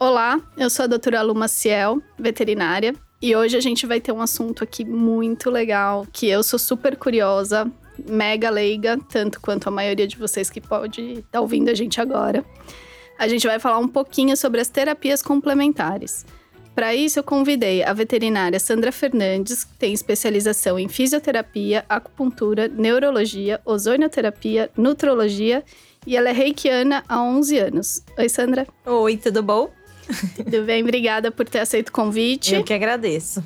Olá, eu sou a doutora Lu Maciel, veterinária, e hoje a gente vai ter um assunto aqui muito legal, que eu sou super curiosa, mega leiga, tanto quanto a maioria de vocês que pode estar tá ouvindo a gente agora. A gente vai falar um pouquinho sobre as terapias complementares. Para isso, eu convidei a veterinária Sandra Fernandes, que tem especialização em fisioterapia, acupuntura, neurologia, ozonioterapia, nutrologia e ela é reikiana há 11 anos. Oi, Sandra. Oi, tudo bom? Tudo bem, obrigada por ter aceito o convite. Eu que agradeço.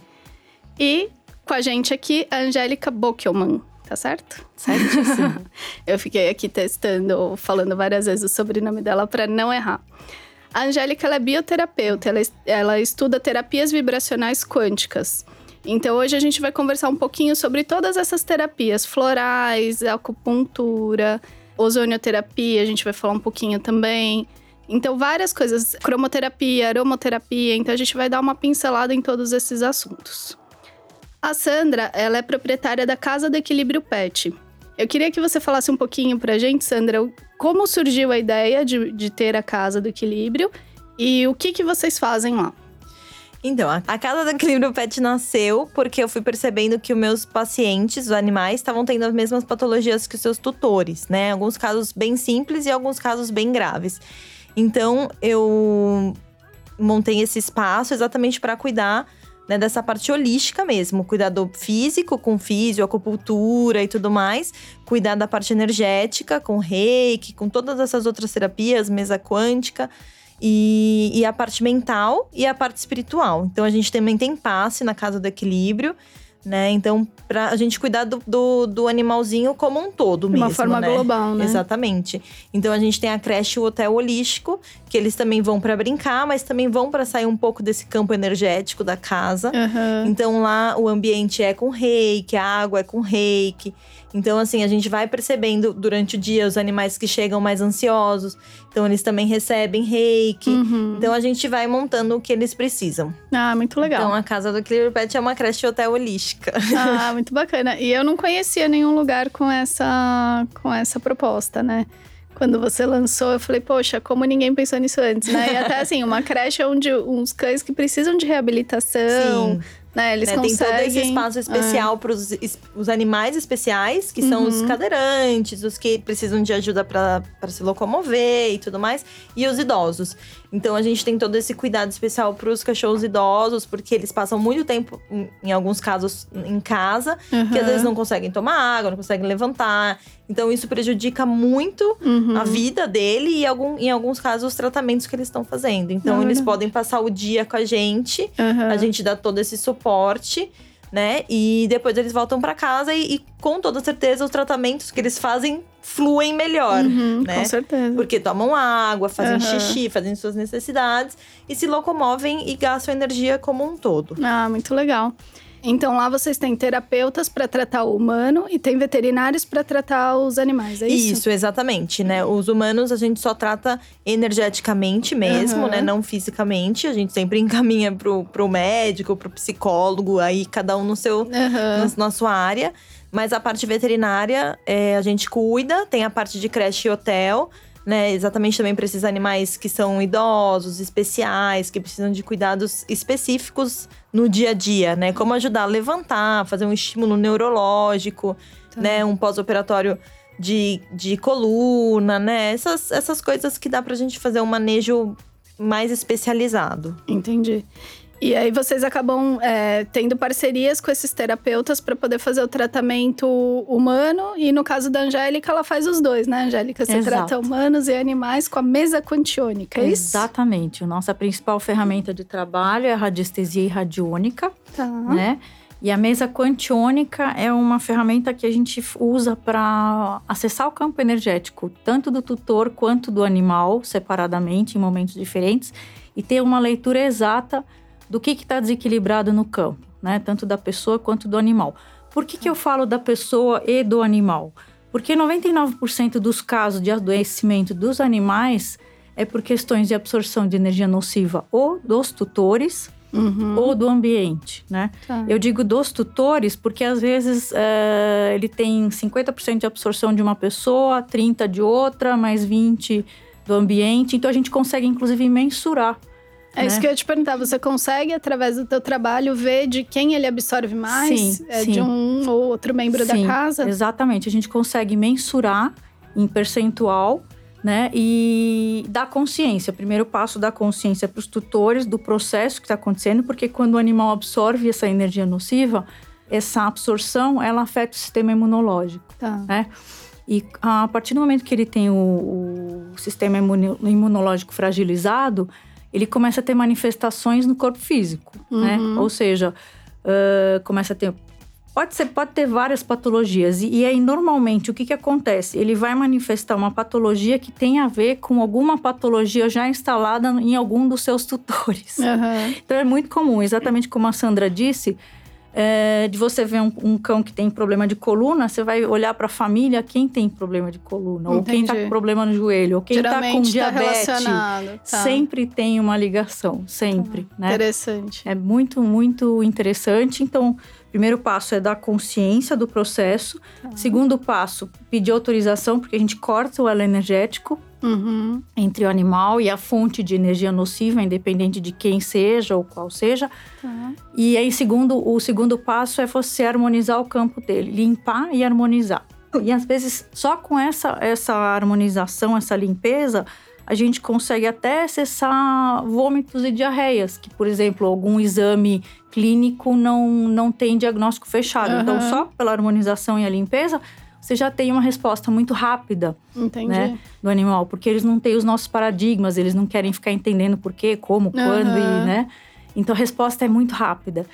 E com a gente aqui, a Angélica Bockelman, tá certo? Certíssimo. Eu fiquei aqui testando, falando várias vezes o sobrenome dela para não errar. A Angélica é bioterapeuta, ela, ela estuda terapias vibracionais quânticas. Então hoje a gente vai conversar um pouquinho sobre todas essas terapias florais, acupuntura, ozonioterapia, a gente vai falar um pouquinho também. Então, várias coisas, cromoterapia, aromoterapia, então a gente vai dar uma pincelada em todos esses assuntos. A Sandra, ela é proprietária da Casa do Equilíbrio Pet. Eu queria que você falasse um pouquinho pra gente, Sandra, como surgiu a ideia de, de ter a Casa do Equilíbrio e o que, que vocês fazem lá. Então, a Casa do Equilíbrio Pet nasceu porque eu fui percebendo que os meus pacientes, os animais, estavam tendo as mesmas patologias que os seus tutores, né? Alguns casos bem simples e alguns casos bem graves. Então, eu montei esse espaço exatamente para cuidar né, dessa parte holística mesmo, cuidar do físico com físio, acupuntura e tudo mais, cuidar da parte energética com reiki, com todas essas outras terapias, mesa quântica. E, e a parte mental e a parte espiritual. Então a gente também tem passe na casa do equilíbrio né? Então, para a gente cuidar do, do, do, animalzinho como um todo De mesmo, uma forma né? global, né? Exatamente. Então, a gente tem a creche e o hotel holístico, que eles também vão para brincar, mas também vão para sair um pouco desse campo energético da casa. Uhum. Então, lá o ambiente é com reiki, a água é com reiki. Então, assim, a gente vai percebendo durante o dia os animais que chegam mais ansiosos. Então, eles também recebem reiki. Uhum. Então, a gente vai montando o que eles precisam. Ah, muito legal. Então, a Casa do Clear Pet é uma creche hotel holística. Ah, muito bacana. E eu não conhecia nenhum lugar com essa, com essa proposta, né? Quando você lançou, eu falei, poxa, como ninguém pensou nisso antes, né? E até assim, uma creche onde uns cães que precisam de reabilitação, Sim. Né? Eles né? conseguem… Tem todo esse espaço especial para os animais especiais, que são os Uhum. cadeirantes, os que precisam de ajuda para se locomover e tudo mais, e os idosos. Então a gente tem todo esse cuidado especial para os cachorros idosos, porque eles passam muito tempo, em, em alguns casos, em casa, que às Uhum. vezes não conseguem tomar água, não conseguem levantar. Então isso prejudica muito Uhum. a vida dele e algum, em alguns casos os tratamentos que eles estão fazendo. Então Olha. eles podem passar o dia com a gente, Uhum. a gente dá todo esse suporte, né? E depois eles voltam para casa e, e, com toda certeza os tratamentos que eles fazem fluem melhor, Uhum, né? Com certeza. Porque tomam água, fazem Aham. xixi, fazem suas necessidades e se locomovem e gastam energia como um todo. Ah, muito legal. Então lá vocês têm terapeutas para tratar o humano e tem veterinários para tratar os animais, é isso? exatamente, né? Os humanos a gente só trata energeticamente mesmo, Aham. né? Não fisicamente. A gente sempre encaminha pro, pro médico, pro psicólogo, aí cada um no seu, Aham. na, na sua área. Mas a parte veterinária, é, a gente cuida, tem a parte de creche e hotel. Né, exatamente também para esses animais que são idosos, especiais, que precisam de cuidados específicos no dia a dia, né? Como ajudar a levantar, fazer um estímulo neurológico, Tá. né? Um pós-operatório de, de coluna, né? Essas, essas coisas que dá pra gente fazer um manejo mais especializado. Entendi. E aí vocês acabam é, tendo parcerias com esses terapeutas para poder fazer o tratamento humano. E no caso da Angélica, ela faz os dois, né, Angélica? Você Exato. trata humanos e animais com a mesa quantiônica, é isso? Exatamente. A nossa principal ferramenta de trabalho é a radiestesia e radiônica, Tá. né? E a mesa quantiônica é uma ferramenta que a gente usa para acessar o campo energético, tanto do tutor quanto do animal, separadamente, em momentos diferentes, e ter uma leitura exata do que está desequilibrado no campo, né? Tanto da pessoa quanto do animal. Por que, que eu falo da pessoa e do animal? Porque 99% dos casos de adoecimento dos animais é por questões de absorção de energia nociva ou dos tutores Uhum. ou do ambiente, né? Tá. Eu digo dos tutores porque às vezes é, ele tem 50% de absorção de uma pessoa, 30% de outra, mais 20% do ambiente. Então a gente consegue inclusive mensurar É isso né? que eu ia te perguntar. Você consegue, através do teu trabalho, ver de quem ele absorve mais? Sim, é sim. De um ou outro membro Sim, da casa? Exatamente. A gente consegue mensurar em percentual, né? E dar consciência. O primeiro passo da consciência para os tutores do processo que está acontecendo, porque quando o animal absorve essa energia nociva, essa absorção ela afeta o sistema imunológico, Tá. né? E a partir do momento que ele tem o, o sistema imunológico fragilizado, ele começa a ter manifestações no corpo físico, né? Uhum. Ou seja, ah, começa a ter Pode, ser, pode ter várias patologias. E, e aí, normalmente, o que, que acontece? Ele vai manifestar uma patologia que tem a ver com alguma patologia já instalada em algum dos seus tutores. Aham. Então, é muito comum, exatamente como a Sandra disse, é, de você ver um, um cão que tem problema de coluna, você vai olhar para a família quem tem problema de coluna, ou quem está Entendi. com problema no joelho, ou quem está com tá diabetes. relacionado. Tá. Sempre tem uma ligação, sempre, né? Interessante. É muito, muito interessante. Então, primeiro passo é dar consciência do processo. Segundo passo, pedir autorização, porque a gente corta o elo energético Uhum. entre o animal e a fonte de energia nociva, independente de quem seja ou qual seja. Tá. E aí, segundo, o segundo passo é você harmonizar o campo dele, limpar e harmonizar. E às vezes, só com essa, essa harmonização, essa limpeza, a gente consegue até acessar vômitos e diarreias, que, por exemplo, algum exame clínico não, não tem diagnóstico fechado. Então, Aham. só pela harmonização e a limpeza, você já tem uma resposta muito rápida Entendi. né, do animal, porque eles não têm os nossos paradigmas, eles não querem ficar entendendo por quê, como, quando Aham. e, né? Então a resposta é muito rápida.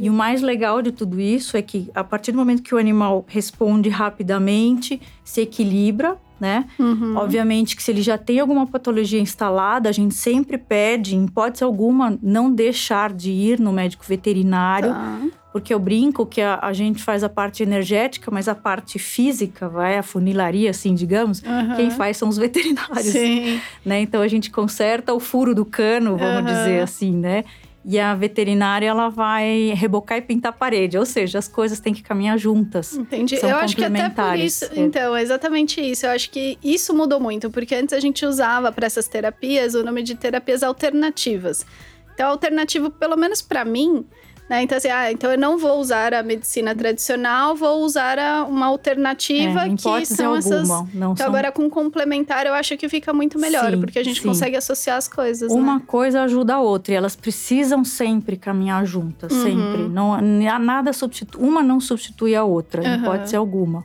E o mais legal de tudo isso é que a partir do momento que o animal responde rapidamente, se equilibra, né? Uhum. Obviamente que se ele já tem alguma patologia instalada, a gente sempre pede, em hipótese alguma, não deixar de ir no médico veterinário, Tá. porque eu brinco que a, a gente faz a parte energética, mas a parte física, vai, a funilaria, assim, digamos, Aham. quem faz são os veterinários, Sim. né? Então a gente conserta o furo do cano, vamos Aham. dizer assim, né? E a veterinária ela vai rebocar e pintar a parede, ou seja, as coisas têm que caminhar juntas. Entendi. São eu acho que até por isso. é. Então, é exatamente isso. Eu acho que isso mudou muito, porque antes a gente usava para essas terapias o nome de terapias alternativas. Então, alternativo, pelo menos para mim, né? Então, assim, ah, então eu não vou usar a medicina tradicional, vou usar a- uma alternativa É, que são alguma, essas. não Então, são agora com complementar, eu acho que fica muito melhor, Sim, porque a gente sim. consegue associar as coisas. Uma né? coisa ajuda a outra e elas precisam sempre caminhar juntas, Uhum. sempre. Não, nada substitui, uma não substitui a outra, não pode ser alguma,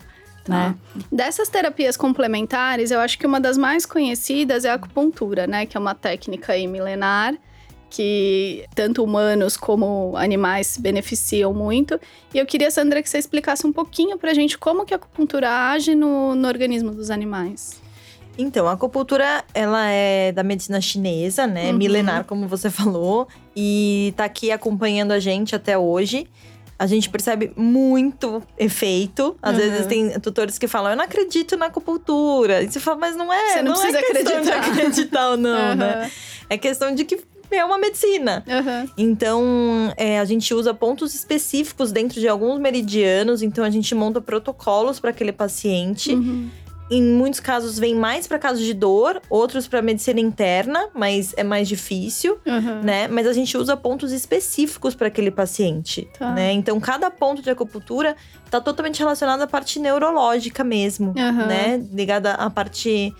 né? Dessas terapias complementares, eu acho que uma das mais conhecidas é a acupuntura, né? Que é uma técnica milenar que tanto humanos como animais se beneficiam muito. E eu queria, Sandra, que você explicasse um pouquinho pra gente como que a acupuntura age no, no organismo dos animais. Então, a acupuntura, ela é da medicina chinesa, né? Uhum. Milenar, como você falou. E tá aqui acompanhando a gente até hoje. A gente percebe muito efeito. Às Uhum. vezes tem tutores que falam, eu não acredito na acupuntura. E você fala, mas não é, Você não é precisa questão acreditar. acreditar ou não, né? Aham, É questão de que é uma medicina. aham. Então, é, a gente usa pontos específicos dentro de alguns meridianos. Então, a gente monta protocolos para aquele paciente. Uhum. Em muitos casos, vem mais para casos de dor, outros para medicina interna, mas é mais difícil, Aham. né? Mas a gente usa pontos específicos para aquele paciente, Tá. né? Então, cada ponto de acupuntura está totalmente relacionado à parte neurológica mesmo, né? Ligada à parte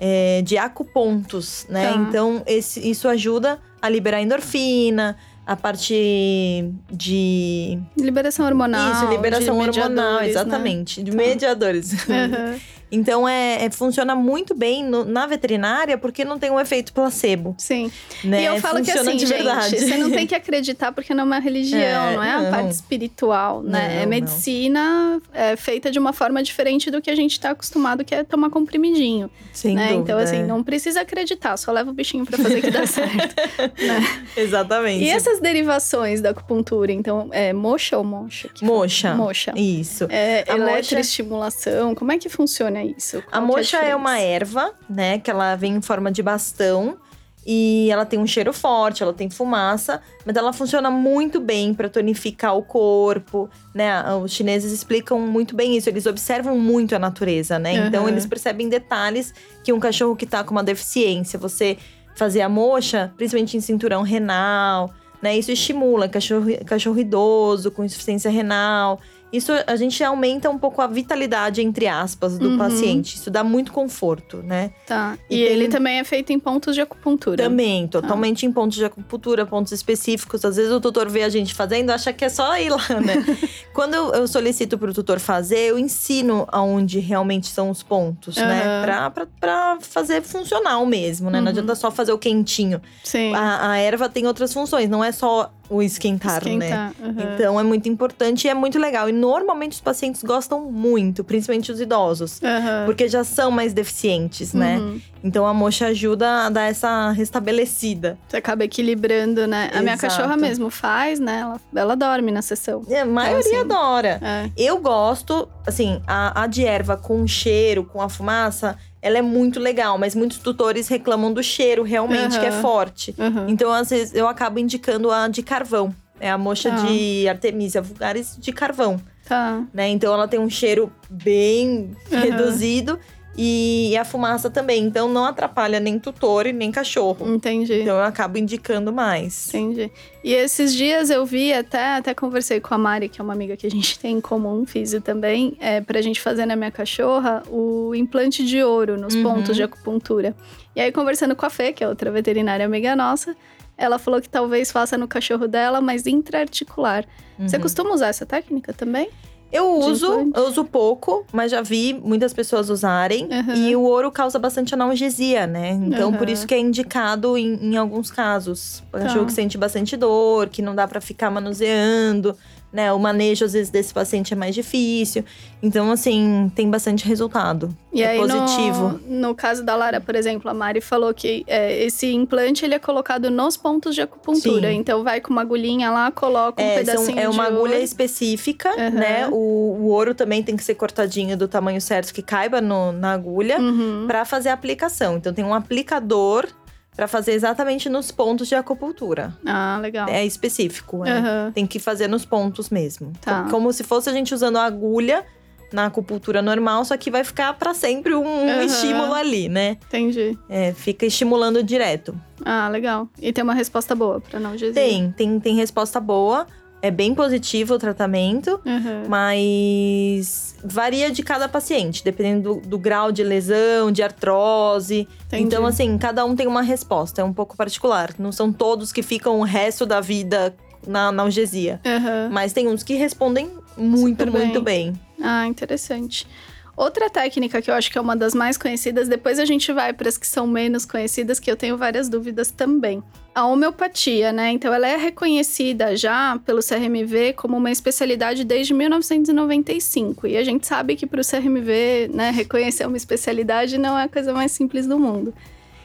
é, de acupontos, né? Tá. Então, esse- isso ajuda a liberar endorfina, a parte de. Liberação hormonal. isso, liberação de hormonal, né? exatamente. De Tá. mediadores. Aham. Então é, é- funciona muito bem no- na veterinária porque não tem um efeito placebo, Sim. né? E eu falo funciona que assim, de verdade. gente, você não tem que acreditar porque não é uma religião, É, não é a não. parte espiritual, né? Não, é medicina é, feita de uma forma diferente do que a gente tá acostumado, que é tomar comprimidinho, Sem né? Então, assim, é. não precisa acreditar, só leva o bichinho pra fazer que dá certo, né? Exatamente. E essas derivações da acupuntura, então, é moxa ou mocha? Moxa. Moxa. Isso. É, A eletroestimulação, como é que funciona isso? A Qual que moxa é uma erva, né? Que ela vem em forma de bastão. E ela tem um cheiro forte, ela tem fumaça, mas ela funciona muito bem para tonificar o corpo, né? Os chineses explicam muito bem isso, eles observam muito a natureza, né? Então Aham. eles percebem detalhes que um cachorro que tá com uma deficiência, você fazer a moxa, principalmente em cinturão renal, né? Isso estimula cachorro, cachorro idoso com insuficiência renal. Isso a gente aumenta um pouco a vitalidade, entre aspas, do Uhum. paciente. Isso dá muito conforto, né? Tá. E, E tem- ele também é feito em pontos de acupuntura. Também, totalmente em pontos de acupuntura, pontos específicos. Às vezes o tutor vê a gente fazendo, acha que é só ir lá, né? Quando eu, solicito para o tutor fazer, eu ensino aonde realmente são os pontos, né? Aham. Pra, pra, pra fazer funcional mesmo, né? Uhum. Não adianta só fazer o quentinho. Sim. A, a erva tem outras funções, não é só o esquentar, né? Esquentar. uhum. Então é muito importante e é muito legal. E normalmente os pacientes gostam muito, principalmente os idosos. Aham. Porque já são mais deficientes, né? Uhum. Então a mocha ajuda a dar essa restabelecida. Você acaba equilibrando, né? A minha cachorra mesmo faz, né? Ela, ela dorme na sessão. E A maioria assim, adora. É. Eu gosto, assim, a, a de erva com cheiro, com a fumaça, ela é muito legal, mas muitos tutores reclamam do cheiro realmente, que é forte. Uhum. Então, às vezes, eu acabo indicando a de carvão. É a mocha Tá. de Artemisia vulgaris de carvão, Tá. né? Então, ela tem um cheiro bem Aham. reduzido e a fumaça também. Então, não atrapalha nem tutor e nem cachorro. Entendi. Então, eu acabo indicando mais. Entendi. E esses dias eu vi, até, até conversei com a Mari, que é uma amiga que a gente tem em comum, físio também, é, pra gente fazer na minha cachorra o implante de ouro nos Uhum. pontos de acupuntura. E aí, conversando com a Fê, que é outra veterinária amiga nossa, ela falou que talvez faça no cachorro dela, mas intraarticular. Você Uhum. costuma usar essa técnica também? Eu uso, eu uso pouco, mas já vi muitas pessoas usarem. Uhum. E o ouro causa bastante analgesia, né? Então, por Uhum. isso que é indicado em, em alguns casos. Cachorro Tá. que sente bastante dor, que não dá pra ficar manuseando, né? O manejo, às vezes, desse paciente é mais difícil. Então, assim, tem bastante resultado. E é aí, positivo. No, no caso da Lara, por exemplo, a Mari falou que é, esse implante ele é colocado nos pontos de acupuntura. Sim. Então vai com uma agulhinha lá, coloca um É, são- pedacinho é uma agulha específica, Uhum. né? O, o ouro também tem que ser cortadinho do tamanho certo que caiba no- na agulha. Uhum. para fazer a aplicação. Então tem um aplicador para fazer exatamente nos pontos de acupuntura. Ah, legal. É específico, é. Aham. Tem que fazer nos pontos mesmo. Tá. Co- Como se fosse a gente usando a agulha na acupuntura normal, só que vai ficar para sempre um, um Aham. estímulo ali, né? Entendi. É, fica estimulando direto. Ah, legal. E tem uma resposta boa pra analgesia. Tem, tem, tem resposta boa. É bem positivo o tratamento. Uhum. Mas varia de cada paciente, dependendo do, do grau de lesão, de artrose. Entendi. Então, assim, cada um tem uma resposta, é um pouco particular. Não são todos que ficam o resto da vida na analgesia. Aham. Mas tem uns que respondem muito, Super bem. muito bem. Ah, interessante. Outra técnica que eu acho que é uma das mais conhecidas, depois a gente vai para as que são menos conhecidas, que eu tenho várias dúvidas também. A homeopatia, né? Então, ela é reconhecida já pelo CRMV como uma especialidade desde 1995. E a gente sabe que para o CRMV, né, reconhecer uma especialidade não é a coisa mais simples do mundo.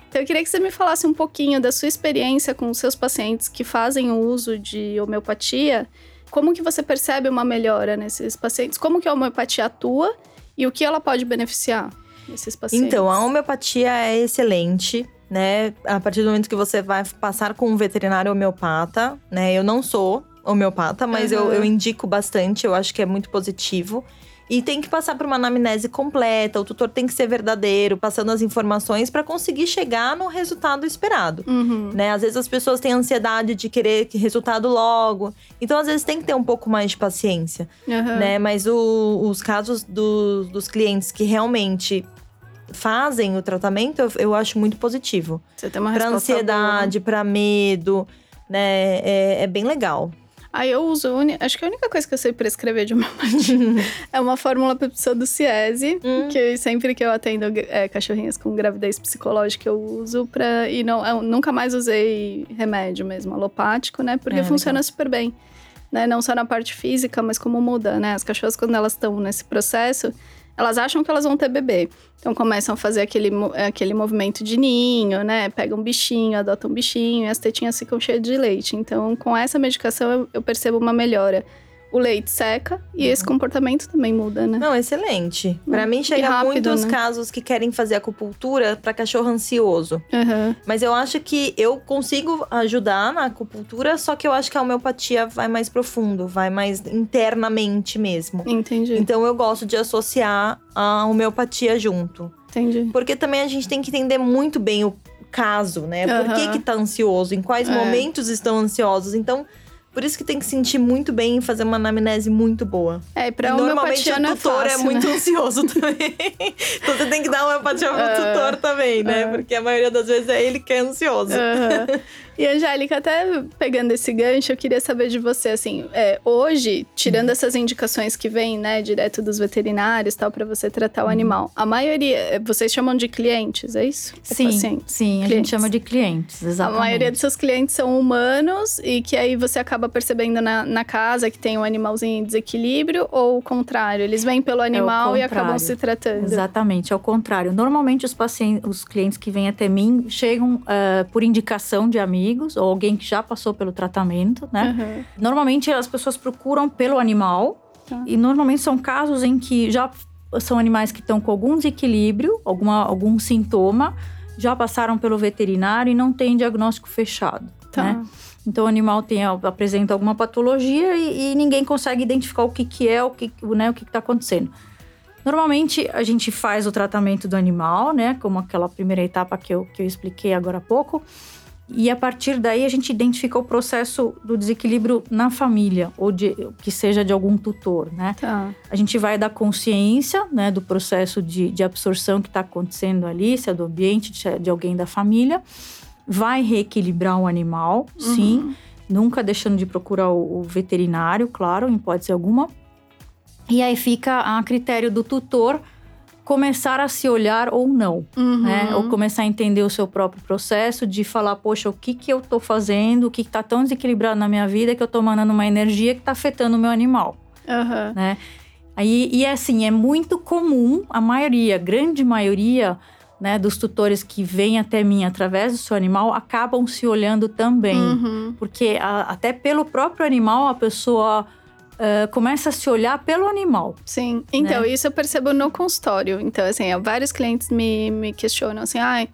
Então, eu queria que você me falasse um pouquinho da sua experiência com os seus pacientes que fazem o uso de homeopatia. Como que você percebe uma melhora nesses pacientes? Como que a homeopatia atua e o que ela pode beneficiar esses pacientes? Então, a homeopatia é excelente, né? A partir do momento que você vai passar com um veterinário homeopata, né? Eu não sou homeopata, mas eu, Aham. eu indico bastante, eu acho que é muito positivo. E tem que passar por uma anamnese completa, o tutor tem que ser verdadeiro, passando as informações para conseguir chegar no resultado esperado. Uhum. Né? Às vezes as pessoas têm ansiedade de querer que resultado logo. Então, às vezes, tem que ter um pouco mais de paciência Aham. né? Mas o- os casos do- dos clientes que realmente fazem o tratamento, eu, eu acho muito positivo. Você tem uma Para resposta ansiedade, para medo, né? É, é bem legal. Aí eu uso, acho que a única coisa que eu sei prescrever de homeopatia é uma fórmula pseudo-ciese, Hum. que sempre que eu atendo é, cachorrinhas com gravidez psicológica eu uso pra. E não, nunca mais usei remédio mesmo, alopático, né? Porque É, funciona super bem. Né? Não só na parte física, mas como muda, né? As cachorras, quando elas estão nesse processo, elas acham que elas vão ter bebê. Então começam a fazer aquele, aquele movimento de ninho, né? Pegam um bichinho, adotam um bichinho e as tetinhas ficam cheias de leite. Então, com essa medicação, eu, eu percebo uma melhora. O leite seca e esse comportamento também muda, né? Não, excelente. Para Hum, mim, chega rápido, muitos né? casos que querem fazer acupuntura para cachorro ansioso. Aham. Mas eu acho que eu consigo ajudar na acupuntura, só que eu acho que a homeopatia vai mais profundo, vai mais internamente mesmo. Entendi, Então eu gosto de associar a homeopatia junto. entendi. Porque também a gente tem que entender muito bem o caso, né? Por que que tá ansioso? Em quais É. momentos estão ansiosos? Então, por isso que tem que sentir muito bem e fazer uma anamnese muito boa. É, e pra E normalmente o é tutor fácil, é muito né? ansioso também. então você tem que dar homeopatia pro É. tutor também, né? É. Porque a maioria das vezes é ele que é ansioso. Aham. E Angélica, até pegando esse gancho, eu queria saber de você, assim, é, hoje, tirando essas indicações que vêm, né, direto dos veterinários, tal, para você tratar Uhum. o animal, a maioria, vocês chamam de clientes, é isso? Ou Sim, sim, a Clientes. gente chama de clientes, A exatamente. maioria dos seus clientes são humanos e que aí você acaba percebendo na, na casa que tem um animalzinho em desequilíbrio ou o contrário? Eles vêm pelo animal e acabam se tratando. Exatamente, ao contrário. Normalmente os pacientes, os clientes que vêm até mim chegam ah, por indicação de amigos ou alguém que já passou pelo tratamento, né? Aham. Normalmente as pessoas procuram pelo animal Tá. e normalmente são casos em que já são animais que estão com algum desequilíbrio, alguma, algum sintoma, já passaram pelo veterinário e não tem diagnóstico fechado, Tá. né? Então o animal tem, apresenta alguma patologia e, e ninguém consegue identificar o que, que é, o que né, o que está acontecendo. Normalmente a gente faz o tratamento do animal, né? Como aquela primeira etapa que eu, que eu expliquei agora há pouco. E a partir daí a gente identifica o processo do desequilíbrio na família, ou de, que seja de algum tutor, né? Tá. A gente vai dar consciência né, do processo de, de absorção que está acontecendo ali, se é do ambiente, se é de alguém da família. Vai reequilibrar o animal, sim. Nunca deixando de procurar o, o veterinário, claro, em hipótese alguma. E aí fica a critério do tutor começar a se olhar ou não, Uhum. né? Ou começar a entender o seu próprio processo de falar, poxa, o que que eu tô fazendo, o que que tá tão desequilibrado na minha vida que eu tô mandando uma energia que tá afetando o meu animal Aham. né? Aí, e assim, é muito comum, a maioria, grande maioria, né, dos tutores que vêm até mim através do seu animal acabam se olhando também. Uhum. Porque a- até pelo próprio animal a pessoa eh, começa a se olhar pelo animal. Sim, então Né? isso eu percebo no consultório. Então, assim, vários clientes me, me questionam assim, ai,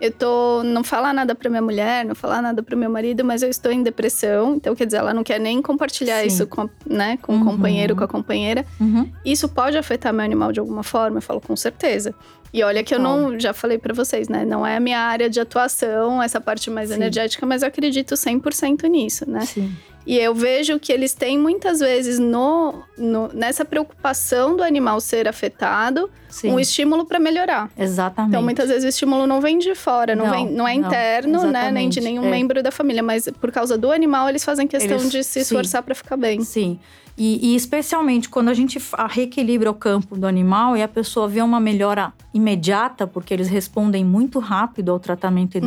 eu tô. Não falar nada pra minha mulher, não falar nada pro meu marido, mas eu estou em depressão. Então, quer dizer, ela não quer nem compartilhar Sim. isso com, né, com Uhum. o companheiro, com a companheira. Uhum. Isso pode afetar meu animal de alguma forma? Eu falo, com certeza. E olha que eu não, já falei pra vocês, né? Não é a minha área de atuação, essa parte mais Sim. energética, mas eu acredito 100% nisso, né? Sim. E eu vejo que eles têm muitas vezes no, no- nessa preocupação do animal ser afetado, Sim. um estímulo para melhorar. Exatamente. Então, muitas vezes o estímulo não vem de fora, não, Não, vem, não é não, interno, né? Nem de exatamente, nenhum é. membro da família, mas por causa do animal, eles fazem questão Eles- de se esforçar para ficar bem. Sim. E, e especialmente quando a gente reequilibra o campo do animal e a pessoa vê uma melhora imediata, porque eles respondem muito rápido ao tratamento Uhum.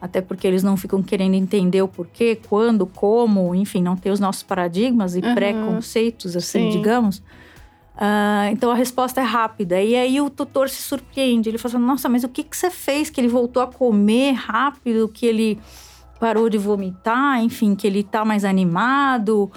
Até porque eles não ficam querendo entender o porquê, quando, como, enfim, não ter os nossos paradigmas e Uhum. preconceitos, assim, Sim. digamos. Ah, então a resposta é rápida. E aí o tutor se surpreende. Ele fala assim, nossa, mas o que, que você fez? Que ele voltou a comer rápido, que ele parou de vomitar, enfim, que ele tá mais animado,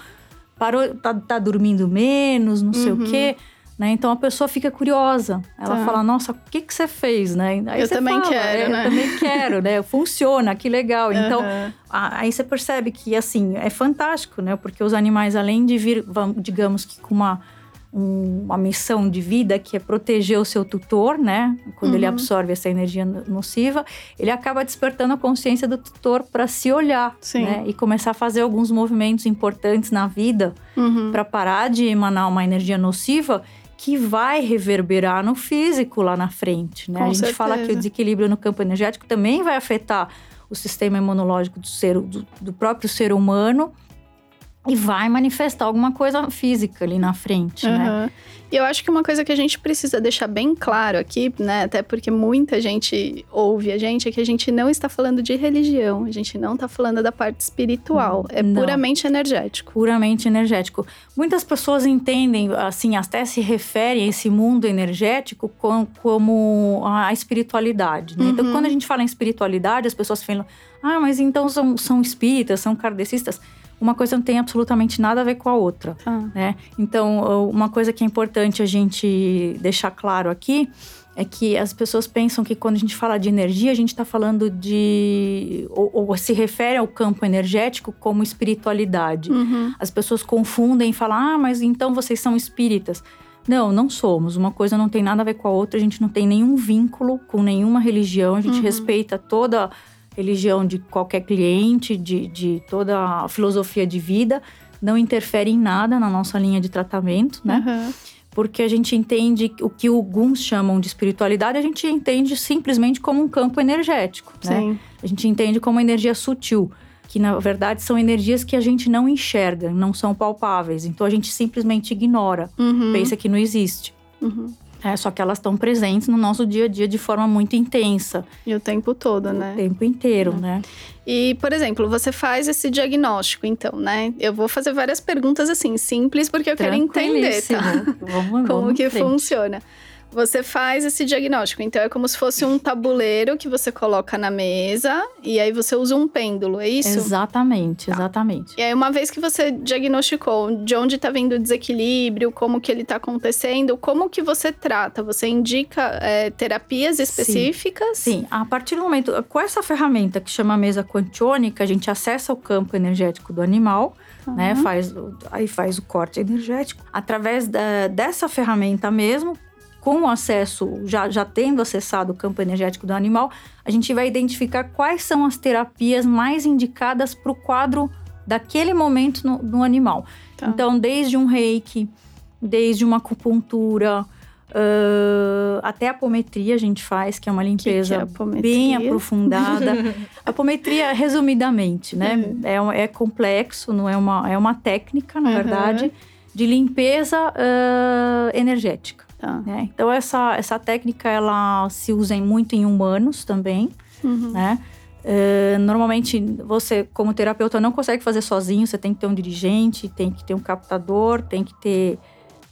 parou, tá, tá dormindo menos, não sei Uhum. o quê. Né? Então a pessoa fica curiosa. Ela Tá. fala, nossa, o que, que você fez, né? Aí Eu você também fala, quero, "É, né?" Eu também quero, né? Funciona, que legal. Então, a- aí você percebe que, assim, é fantástico, né? Porque os animais, além de vir, digamos que com uma, um- uma missão de vida que é proteger o seu tutor, né? Quando ele Uhum. absorve essa energia no- nociva, ele acaba despertando a consciência do tutor para se olhar, Sim. né? E começar a fazer alguns movimentos importantes na vida Uhum. para parar de emanar uma energia nociva que vai reverberar no físico lá na frente, né? Com a gente fala que o certeza. desequilíbrio no campo energético também vai afetar o sistema imunológico do, ser, do, do próprio ser humano e vai manifestar alguma coisa física ali na frente, né? Aham. E eu acho que uma coisa que a gente precisa deixar bem claro aqui, né? Até porque muita gente ouve a gente, é que a gente não está falando de religião, a gente não está falando da parte espiritual. É Não. puramente energético. puramente energético. Muitas pessoas entendem, assim, até se referem a esse mundo energético com- como a espiritualidade. né? Então, Uhum. quando a gente fala em espiritualidade, as pessoas falam, ah, mas então são, são espíritas, são kardecistas. Uma coisa não tem absolutamente nada a ver com a outra. Tá. né? Então, uma coisa que é importante a gente deixar claro aqui é que as pessoas pensam que quando a gente fala de energia, a gente está falando de. Ou, ou se refere ao campo energético como espiritualidade. Uhum. As pessoas confundem e falam, ah, mas então vocês são espíritas. Não, não somos. Uma coisa não tem nada a ver com a outra. A gente não tem nenhum vínculo com nenhuma religião. A gente Uhum. respeita toda religião de qualquer cliente, de, de toda a filosofia de vida. Não interfere em nada na nossa linha de tratamento, né? Aham. Porque a gente entende o que alguns chamam de espiritualidade, a gente entende simplesmente como um campo energético, né? Sim. A gente entende como energia sutil, que na verdade são energias que a gente não enxerga, não são palpáveis. Então a gente simplesmente ignora, Uhum. pensa que não existe. Uhum. É, só que elas estão presentes no nosso dia a dia de forma muito intensa, E o tempo todo, o né? tempo inteiro, É. né? E, por exemplo, você faz esse diagnóstico, então, né? Eu vou fazer várias perguntas assim, simples, porque eu quero entender, tá? Tranquilíssimo. Vamos, Como vamos que frente. funciona. Você faz esse diagnóstico, então é como se fosse um tabuleiro que você coloca na mesa e aí você usa um pêndulo, é isso? Tá. Exatamente, exatamente. E aí, uma vez que você diagnosticou de onde está vindo o desequilíbrio, como que ele está acontecendo, como que você trata? Você indica é, terapias específicas? Sim, a partir do momento, com essa ferramenta que chama mesa quantiônica, a gente acessa o campo energético do animal, né? Faz, o- aí faz o corte energético. Através da- dessa ferramenta mesmo, com o acesso, já, já tendo acessado o campo energético do animal, a gente vai identificar quais são as terapias mais indicadas para o quadro daquele momento no, no animal. Tá. Então, desde um reiki, desde uma acupuntura, ãh, até a apometria a gente faz, que é uma que que é limpeza bem aprofundada. a apometria, resumidamente, né? Uhum. É, é complexo, não é uma, é uma técnica, na Uhum. verdade, de limpeza ãh, energética. Tá. né? Então, essa, essa técnica, ela se usa muito em humanos também, Uhum. né? Eh, normalmente, você, como terapeuta, não consegue fazer sozinho. Você tem que ter um dirigente, tem que ter um captador, tem que ter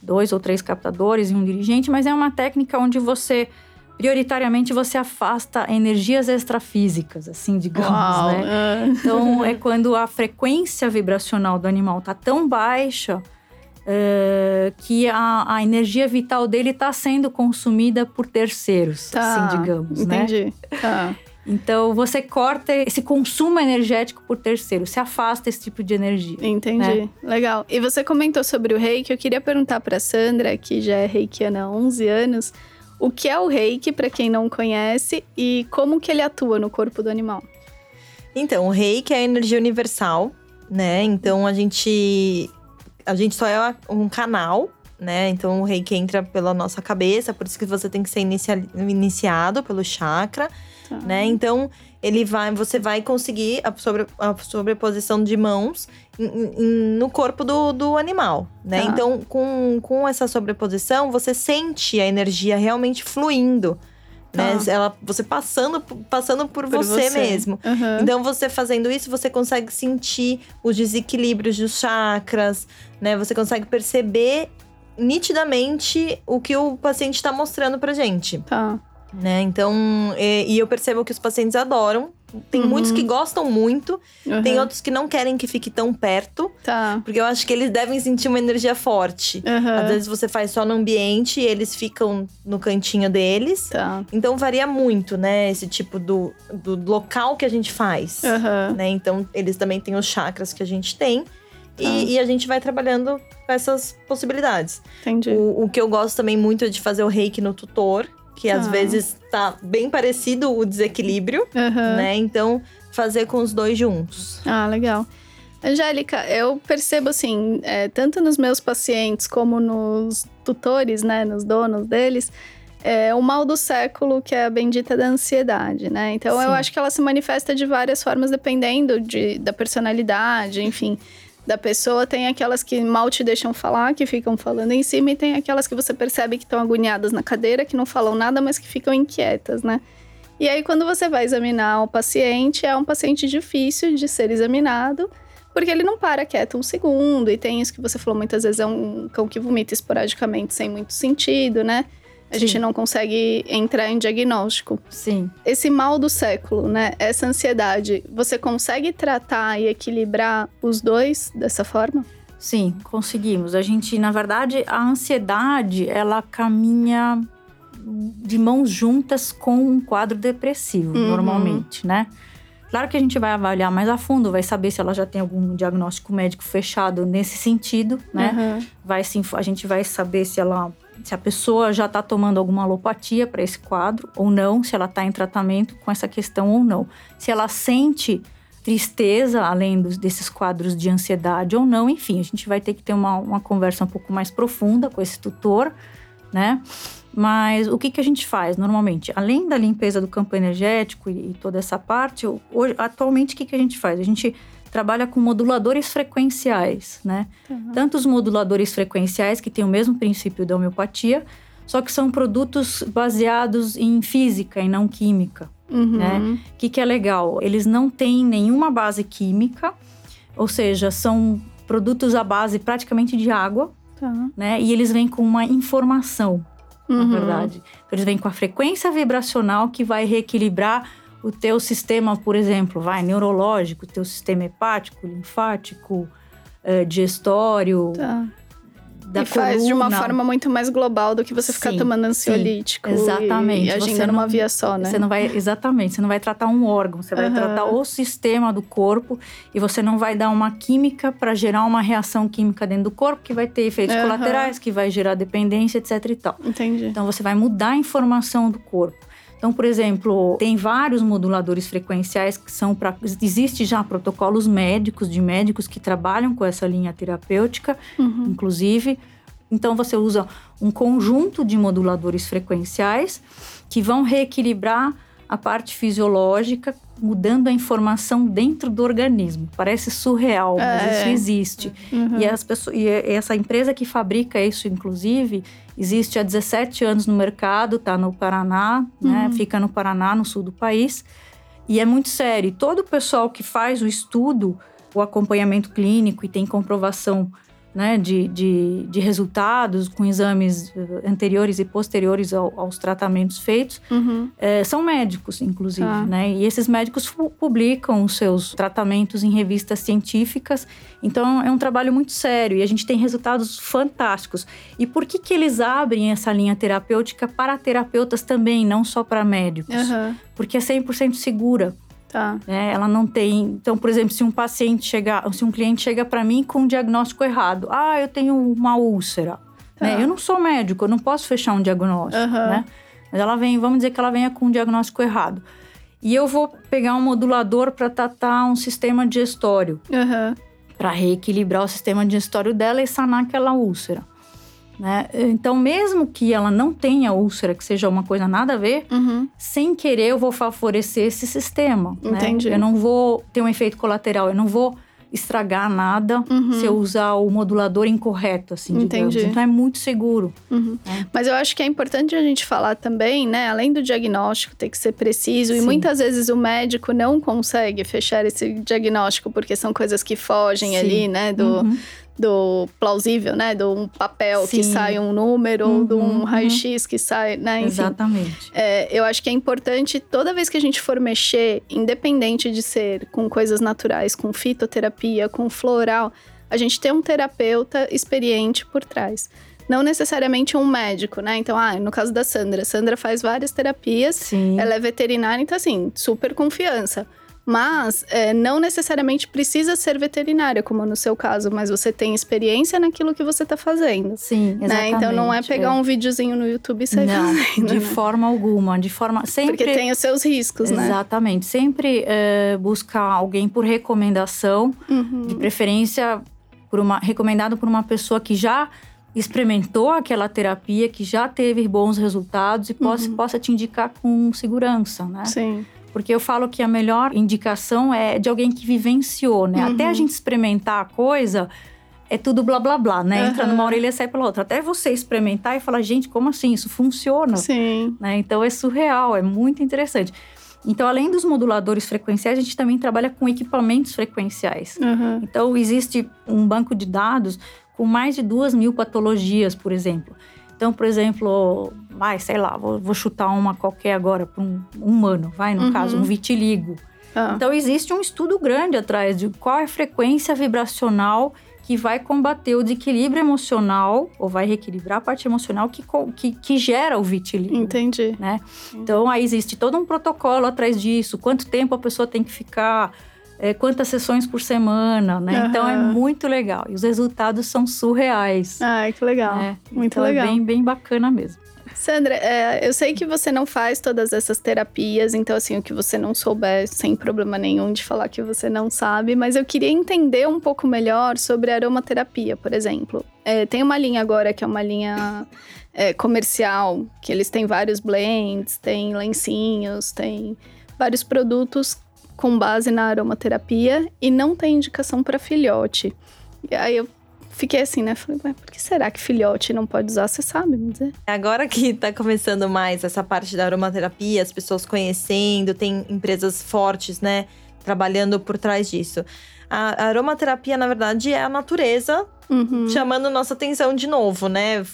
dois ou três captadores e um dirigente. Mas é uma técnica onde você, prioritariamente, você afasta energias extrafísicas, assim, digamos, Uau, né? ah. Então, é quando a frequência vibracional do animal tá tão baixa eh, que a, a energia vital dele está sendo consumida por terceiros, Tá, assim, digamos, né? Entendi. Tá. Então, você corta esse consumo energético por terceiros, se afasta esse tipo de energia. Entendi. É. Legal. E você comentou sobre o reiki. Eu queria perguntar para Sandra, que já é reikiana há 11 anos, o que é o reiki, para quem não conhece, e como que ele atua no corpo do animal. Então, o reiki é a energia universal, né? Então a gente a gente só é um canal, né? Então o reiki entra pela nossa cabeça, por isso que você tem que ser inicia- iniciado pelo chakra, Tá. né? Então ele vai, você vai conseguir a, sobre, a sobreposição de mãos em- em- no corpo do, do animal, né? Tá. Então com, com essa sobreposição você sente a energia realmente fluindo. Né? Tá. Ela, você passando, passando por, Por você, você. mesmo. Aham. Então, você fazendo isso, você consegue sentir os desequilíbrios dos chakras, né? Você consegue perceber nitidamente o que o paciente está mostrando pra gente, Tá. né? Então, e, e eu percebo que os pacientes adoram. Tem Uhum. muitos que gostam muito, tem Aham. outros que não querem que fique tão perto, Tá. porque eu acho que eles devem sentir uma energia forte. Aham. Às vezes você faz só no ambiente e eles ficam no cantinho deles. Tá. Então varia muito, né? Esse tipo do, do local que a gente faz Aham. né? Então, eles também têm os chakras que a gente tem. E, Tá. e a gente vai trabalhando com essas possibilidades. Entendi. O, o que eu gosto também muito é de fazer o reiki no tutor, que às Tá. vezes tá bem parecido o desequilíbrio, Aham. né? Então, fazer com os dois juntos. Ah, legal. Angélica, eu percebo assim, é, tanto nos meus pacientes como nos tutores, né, nos donos deles, é o mal do século que é a bendita da ansiedade, né? Então eu Sim. acho que ela se manifesta de várias formas dependendo de, da personalidade, enfim, da pessoa. Tem aquelas que mal te deixam falar, que ficam falando em cima, e tem aquelas que você percebe que estão agoniadas na cadeira, que não falam nada, mas que ficam inquietas, né? E aí, quando você vai examinar o paciente, é um paciente difícil de ser examinado, porque ele não para quieto um segundo, e tem isso que você falou muitas vezes, é um cão que vomita esporadicamente sem muito sentido, né? A Sim. gente não consegue entrar em diagnóstico. Sim. Esse mal do século, né? Essa ansiedade, você consegue tratar e equilibrar os dois dessa forma? Sim, conseguimos. A gente, na verdade, a ansiedade, ela caminha de mãos juntas com um quadro depressivo, Uhum. normalmente, né? Claro que a gente vai avaliar mais a fundo, vai saber se ela já tem algum diagnóstico médico fechado nesse sentido, né? Uhum. Vai se, a gente vai saber se ela se a pessoa já está tomando alguma alopatia para esse quadro ou não, se ela está em tratamento com essa questão ou não. Se ela sente tristeza, além dos, desses quadros de ansiedade ou não, enfim, a gente vai ter que ter uma, uma conversa um pouco mais profunda com esse tutor, né? Mas o que, que a gente faz normalmente? Além da limpeza do campo energético e, e toda essa parte, hoje, atualmente o que, que a gente faz? A gente trabalha com moduladores frequenciais, né? Uhum. Tanto os moduladores frequenciais, que têm o mesmo princípio da homeopatia, só que são produtos baseados em física e não química. Uhum. Né? O que, que é legal? Eles não têm nenhuma base química, ou seja, são produtos à base praticamente de água, tá. né? E eles vêm com uma informação, uhum. na verdade. Eles vêm com a frequência vibracional que vai reequilibrar o teu sistema, por exemplo, vai neurológico, o teu sistema hepático, linfático, uh, digestório, tá da e coluna. faz de uma forma muito mais global do que você ficar sim, tomando ansiolítico. Sim, exatamente. E agindo você numa não, via só, né? Você não vai, exatamente, você não vai tratar um órgão, você vai uhum. tratar o sistema do corpo e você não vai dar uma química para gerar uma reação química dentro do corpo que vai ter efeitos uhum. colaterais, que vai gerar dependência, etc e tal. Entendi. Então você vai mudar a informação do corpo. Então, por exemplo, tem vários moduladores frequenciais que são para. Existe já protocolos médicos, de médicos que trabalham com essa linha terapêutica, uhum. inclusive. Então, você usa um conjunto de moduladores frequenciais que vão reequilibrar a parte fisiológica, mudando a informação dentro do organismo. Parece surreal, mas é. isso existe. Uhum. E, as pessoas, e essa empresa que fabrica isso, inclusive, existe há 17 anos no mercado, está no Paraná, né? uhum. né? fica no Paraná, no sul do país. E é muito sério. Todo o pessoal que faz o estudo, o acompanhamento clínico e tem comprovação né, de, de, de, resultados com exames eh, anteriores e posteriores ao, aos tratamentos feitos, uhum. é, são médicos, inclusive, ah. né? E esses médicos publicam os seus tratamentos em revistas científicas. Então, é um trabalho muito sério e a gente tem resultados fantásticos. E por que, que eles abrem essa linha terapêutica para terapeutas também, não só para médicos? Uhum. Porque é 100% segura. Tá. Né? Ela não tem. Então, por exemplo, se um paciente chegar, se um cliente chega para mim com um diagnóstico errado, ah, eu tenho uma úlcera. Tá. Né? Eu não sou médico, eu não posso fechar um diagnóstico, uhum. né? Mas ela vem, vamos dizer que ela venha com um diagnóstico errado. E eu vou pegar um modulador para tratar um sistema digestório. Uhum. Para reequilibrar o sistema digestório dela e sanar aquela úlcera. Né? Então, mesmo que ela não tenha úlcera, que seja uma coisa nada a ver, uhum. sem querer eu vou favorecer esse sistema. Né? Entendi. Né? Eu não vou ter um efeito colateral, eu não vou estragar nada uhum. se eu usar o modulador incorreto, assim, Entendi. digamos. Então é muito seguro. Uhum. Né? Mas eu acho que é importante a gente falar também, né? Além do diagnóstico ter que ser preciso, Sim. e muitas vezes o médico não consegue fechar esse diagnóstico porque são coisas que fogem Sim. ali, né? Do, uhum do plausível, né? De um papel Sim. que sai um número, uhum, de um uhum. raio-x que sai, né? Enfim, Exatamente. É, eu acho que é importante, toda vez que a gente for mexer, independente de ser com coisas naturais, com fitoterapia, com floral, a gente ter um terapeuta experiente por trás. Não necessariamente um médico, né? Então, ah, no caso da Sandra, Sandra faz várias terapias, Sim. ela é veterinária, então assim, super confiança. Mas é, não necessariamente precisa ser veterinária, como no seu caso, mas você tem experiência naquilo que você está fazendo. Sim, exatamente. Né? Então não é pegar é. um videozinho no YouTube e sair não, fazendo. De né? forma alguma, de forma. Sempre, Porque tem os seus riscos, né? Exatamente. Sempre é, buscar alguém por recomendação, uhum. de preferência por uma, recomendado por uma pessoa que já experimentou aquela terapia, que já teve bons resultados e uhum. possa, possa te indicar com segurança, né? Sim. Porque eu falo que a melhor indicação é de alguém que vivenciou, né? Uhum. Até a gente experimentar a coisa, é tudo blá blá blá, né? Uhum. Entra numa orelha e sai pela outra. Até você experimentar e falar, gente, como assim? Isso funciona. Sim. Né? Então é surreal, é muito interessante. Então, além dos moduladores frequenciais, a gente também trabalha com equipamentos frequenciais. Uhum. Então, existe um banco de dados com mais de duas mil patologias, por exemplo. Então, por exemplo, vai, sei lá, vou, vou chutar uma qualquer agora para um humano, vai, no uhum. caso, um vitiligo. Ah. Então, existe um estudo grande atrás de qual é a frequência vibracional que vai combater o desequilíbrio emocional, ou vai reequilibrar a parte emocional que, que, que gera o vitiligo. Entendi. Né? Então, aí existe todo um protocolo atrás disso. Quanto tempo a pessoa tem que ficar é, quantas sessões por semana, né? Aham. Então é muito legal. E os resultados são surreais. Ai, que legal. né? Muito Então legal. É bem, bem bacana mesmo. Sandra, é, eu sei que você não faz todas essas terapias, então assim, o que você não souber, sem problema nenhum de falar que você não sabe, mas eu queria entender um pouco melhor sobre aromaterapia, por exemplo. É, tem uma linha agora que é uma linha é, comercial, que eles têm vários blends, tem lencinhos, tem vários produtos com base na aromaterapia e não tem indicação para filhote. E aí eu fiquei assim, né? Falei, mas por que será que filhote não pode usar? Você sabe me dizer? Agora que tá começando mais essa parte da aromaterapia, as pessoas conhecendo, tem empresas fortes, né, trabalhando por trás disso. A aromaterapia, na verdade, é a natureza Uhum. chamando nossa atenção de novo, né?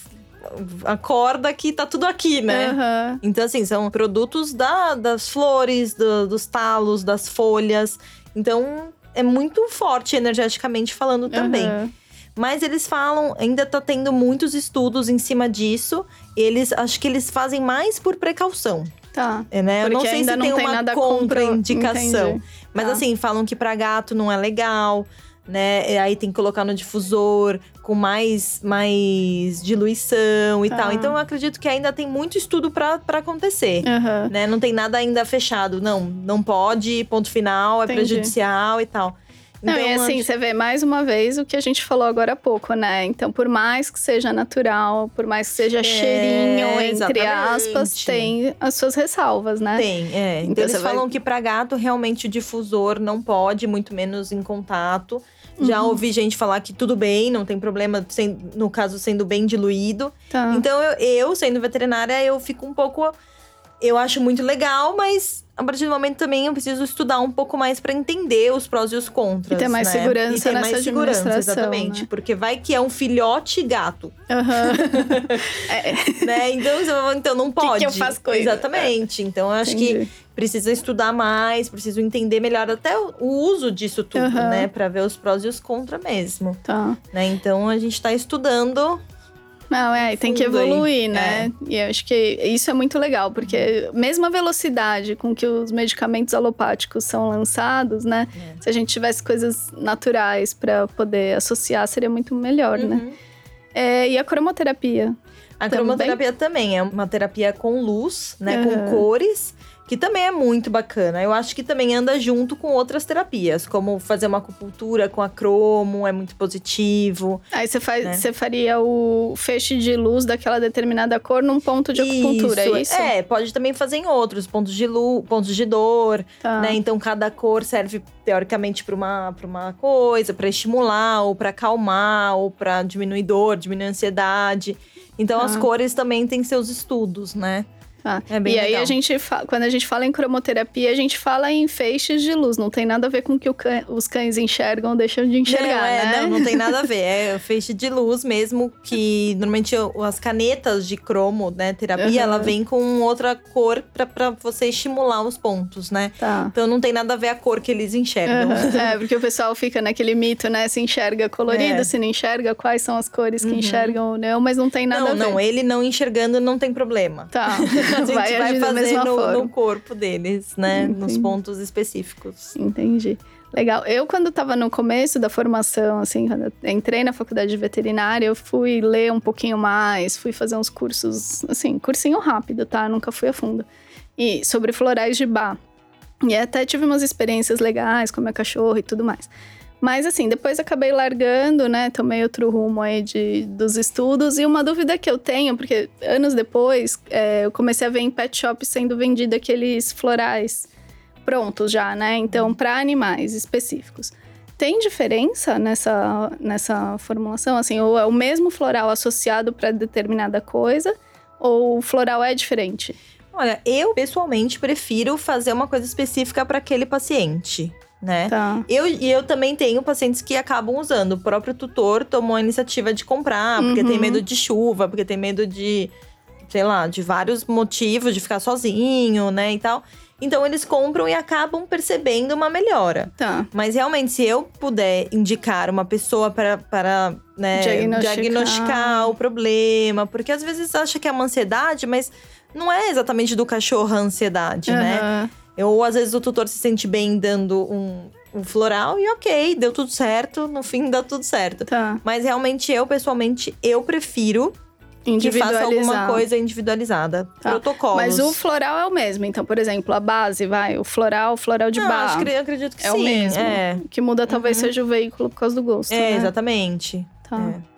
Acorda que tá tudo aqui, né? Aham. Então, assim, são produtos da- das flores, do- dos talos, das folhas. Então, é muito forte energeticamente falando também. Aham. Mas eles falam, ainda tá tendo muitos estudos em cima disso. Eles, acho que eles fazem mais por precaução, Tá. é, né? Eu não sei se não tem tem uma contra- contraindicação. Entendi. Mas Tá. assim, falam que pra gato não é legal, né? E aí tem que colocar no difusor com mais, mais diluição e Tá. tal. Então eu acredito que ainda tem muito estudo pra pra acontecer. Aham. Né? Não tem nada ainda fechado. Não, não pode, ponto final, é Entendi. prejudicial e tal. Não, e Então, assim, acho- você vê mais uma vez o que a gente falou agora há pouco, né? Então, por mais que seja natural, por mais que seja cheirinho, entre É, exatamente. aspas, tem as suas ressalvas, né? Tem, é. Então, Então eles você vai- falam que pra gato realmente o difusor não pode, muito menos em contato. Já Uhum. ouvi gente falar que tudo bem, não tem problema, sem- no caso sendo bem diluído. Tá. Então eu, eu, sendo veterinária, eu fico um pouco. Eu acho muito legal, mas a partir do momento também eu preciso estudar um pouco mais pra entender os prós e os contras. E ter mais né? segurança E ter nessa mais segurança, exatamente. né? Porque vai que é um filhote gato, Aham. é, né? Então, então não pode. que eu faço com isso? Exatamente. Então eu acho que entendi. precisa estudar mais, preciso entender melhor até o, uso disso tudo, Aham. né? Pra ver os prós e os contras mesmo. Tá. Né? Então a gente tá estudando. Não, é, tem que evoluir, né? E eu acho que isso é muito legal, porque mesmo a velocidade com que os medicamentos alopáticos são lançados, né? É. Se a gente tivesse coisas naturais pra poder associar, seria muito melhor, né? Uhum. É, e a cromoterapia? A cromoterapia também é uma terapia com luz, né? Aham. Com cores, que também é muito bacana. Eu acho que também anda junto com outras terapias, como fazer uma acupuntura com a cromo, é muito positivo. Aí você faz, Né? você faria o feixe de luz daquela determinada cor num ponto de acupuntura, é isso? É, pode também fazer em outros, pontos de luz, pontos de dor, Tá. né? Então cada cor serve teoricamente para uma, pra uma coisa, para estimular, ou para acalmar, ou para diminuir dor, diminuir ansiedade. Então Tá. as cores também têm seus estudos, né? Tá. É bem e aí legal. a gente fa- quando a gente fala em cromoterapia, a gente fala em feixes de luz. Não tem nada a ver com o que os cães enxergam ou deixam de enxergar, não, é, né? não, não tem nada a ver. É feixe de luz mesmo, que normalmente as canetas de cromo, né, terapia, Aham. ela vem com outra cor pra, pra você estimular os pontos, né? Tá. Então não tem nada a ver a cor que eles enxergam. Aham. É, porque o pessoal fica naquele mito, né? Se enxerga colorido, É. se não enxerga, quais são as cores que Uhum. enxergam ou não, mas não tem nada Não, a ver. não, ele não enxergando não tem problema. Tá. A gente vai, da fazer mesma no, no corpo deles, né? Nos Entendi. pontos específicos. Entendi. Legal. Eu, quando estava no começo da formação, assim, quando entrei na faculdade de veterinária, eu fui ler um pouquinho mais, fui fazer uns cursos, assim, cursinho rápido, tá? Nunca fui a fundo. E sobre florais de bar. E até tive umas experiências legais com meu cachorro e tudo mais. Mas assim, depois acabei largando, né? Tomei outro rumo aí de, dos estudos. E uma dúvida que eu tenho, porque anos depois é, eu comecei a ver em pet shop sendo vendido aqueles florais prontos já, né? Então, para animais específicos. Tem diferença nessa, nessa formulação? Assim, ou é o mesmo floral associado para determinada coisa, ou o floral é diferente? Olha, eu pessoalmente prefiro fazer uma coisa específica para aquele paciente, né? Tá. Eu, e eu também tenho pacientes que acabam usando. O próprio tutor tomou a iniciativa de comprar, porque Uhum. tem medo de chuva, porque tem medo de, sei lá, de vários motivos de ficar sozinho, né, e tal. Então eles compram e acabam percebendo uma melhora. Tá. Mas realmente, se eu puder indicar uma pessoa para, né, Diagnosticar. diagnosticar o problema, porque às vezes acha que é uma ansiedade, mas não é exatamente do cachorro a ansiedade, né? Ou às vezes o tutor se sente bem dando um, o floral e ok, deu tudo certo, no fim dá tudo certo. Tá. Mas realmente eu, pessoalmente, eu prefiro que faça alguma coisa individualizada. Tá. Protocolos. Mas o floral é o mesmo. Então, por exemplo, a base, vai, o floral, o floral de Não, barra. acho que, eu acredito que É sim. o mesmo. É, O que muda talvez seja o veículo por causa do gosto. é né? exatamente. Tá. É.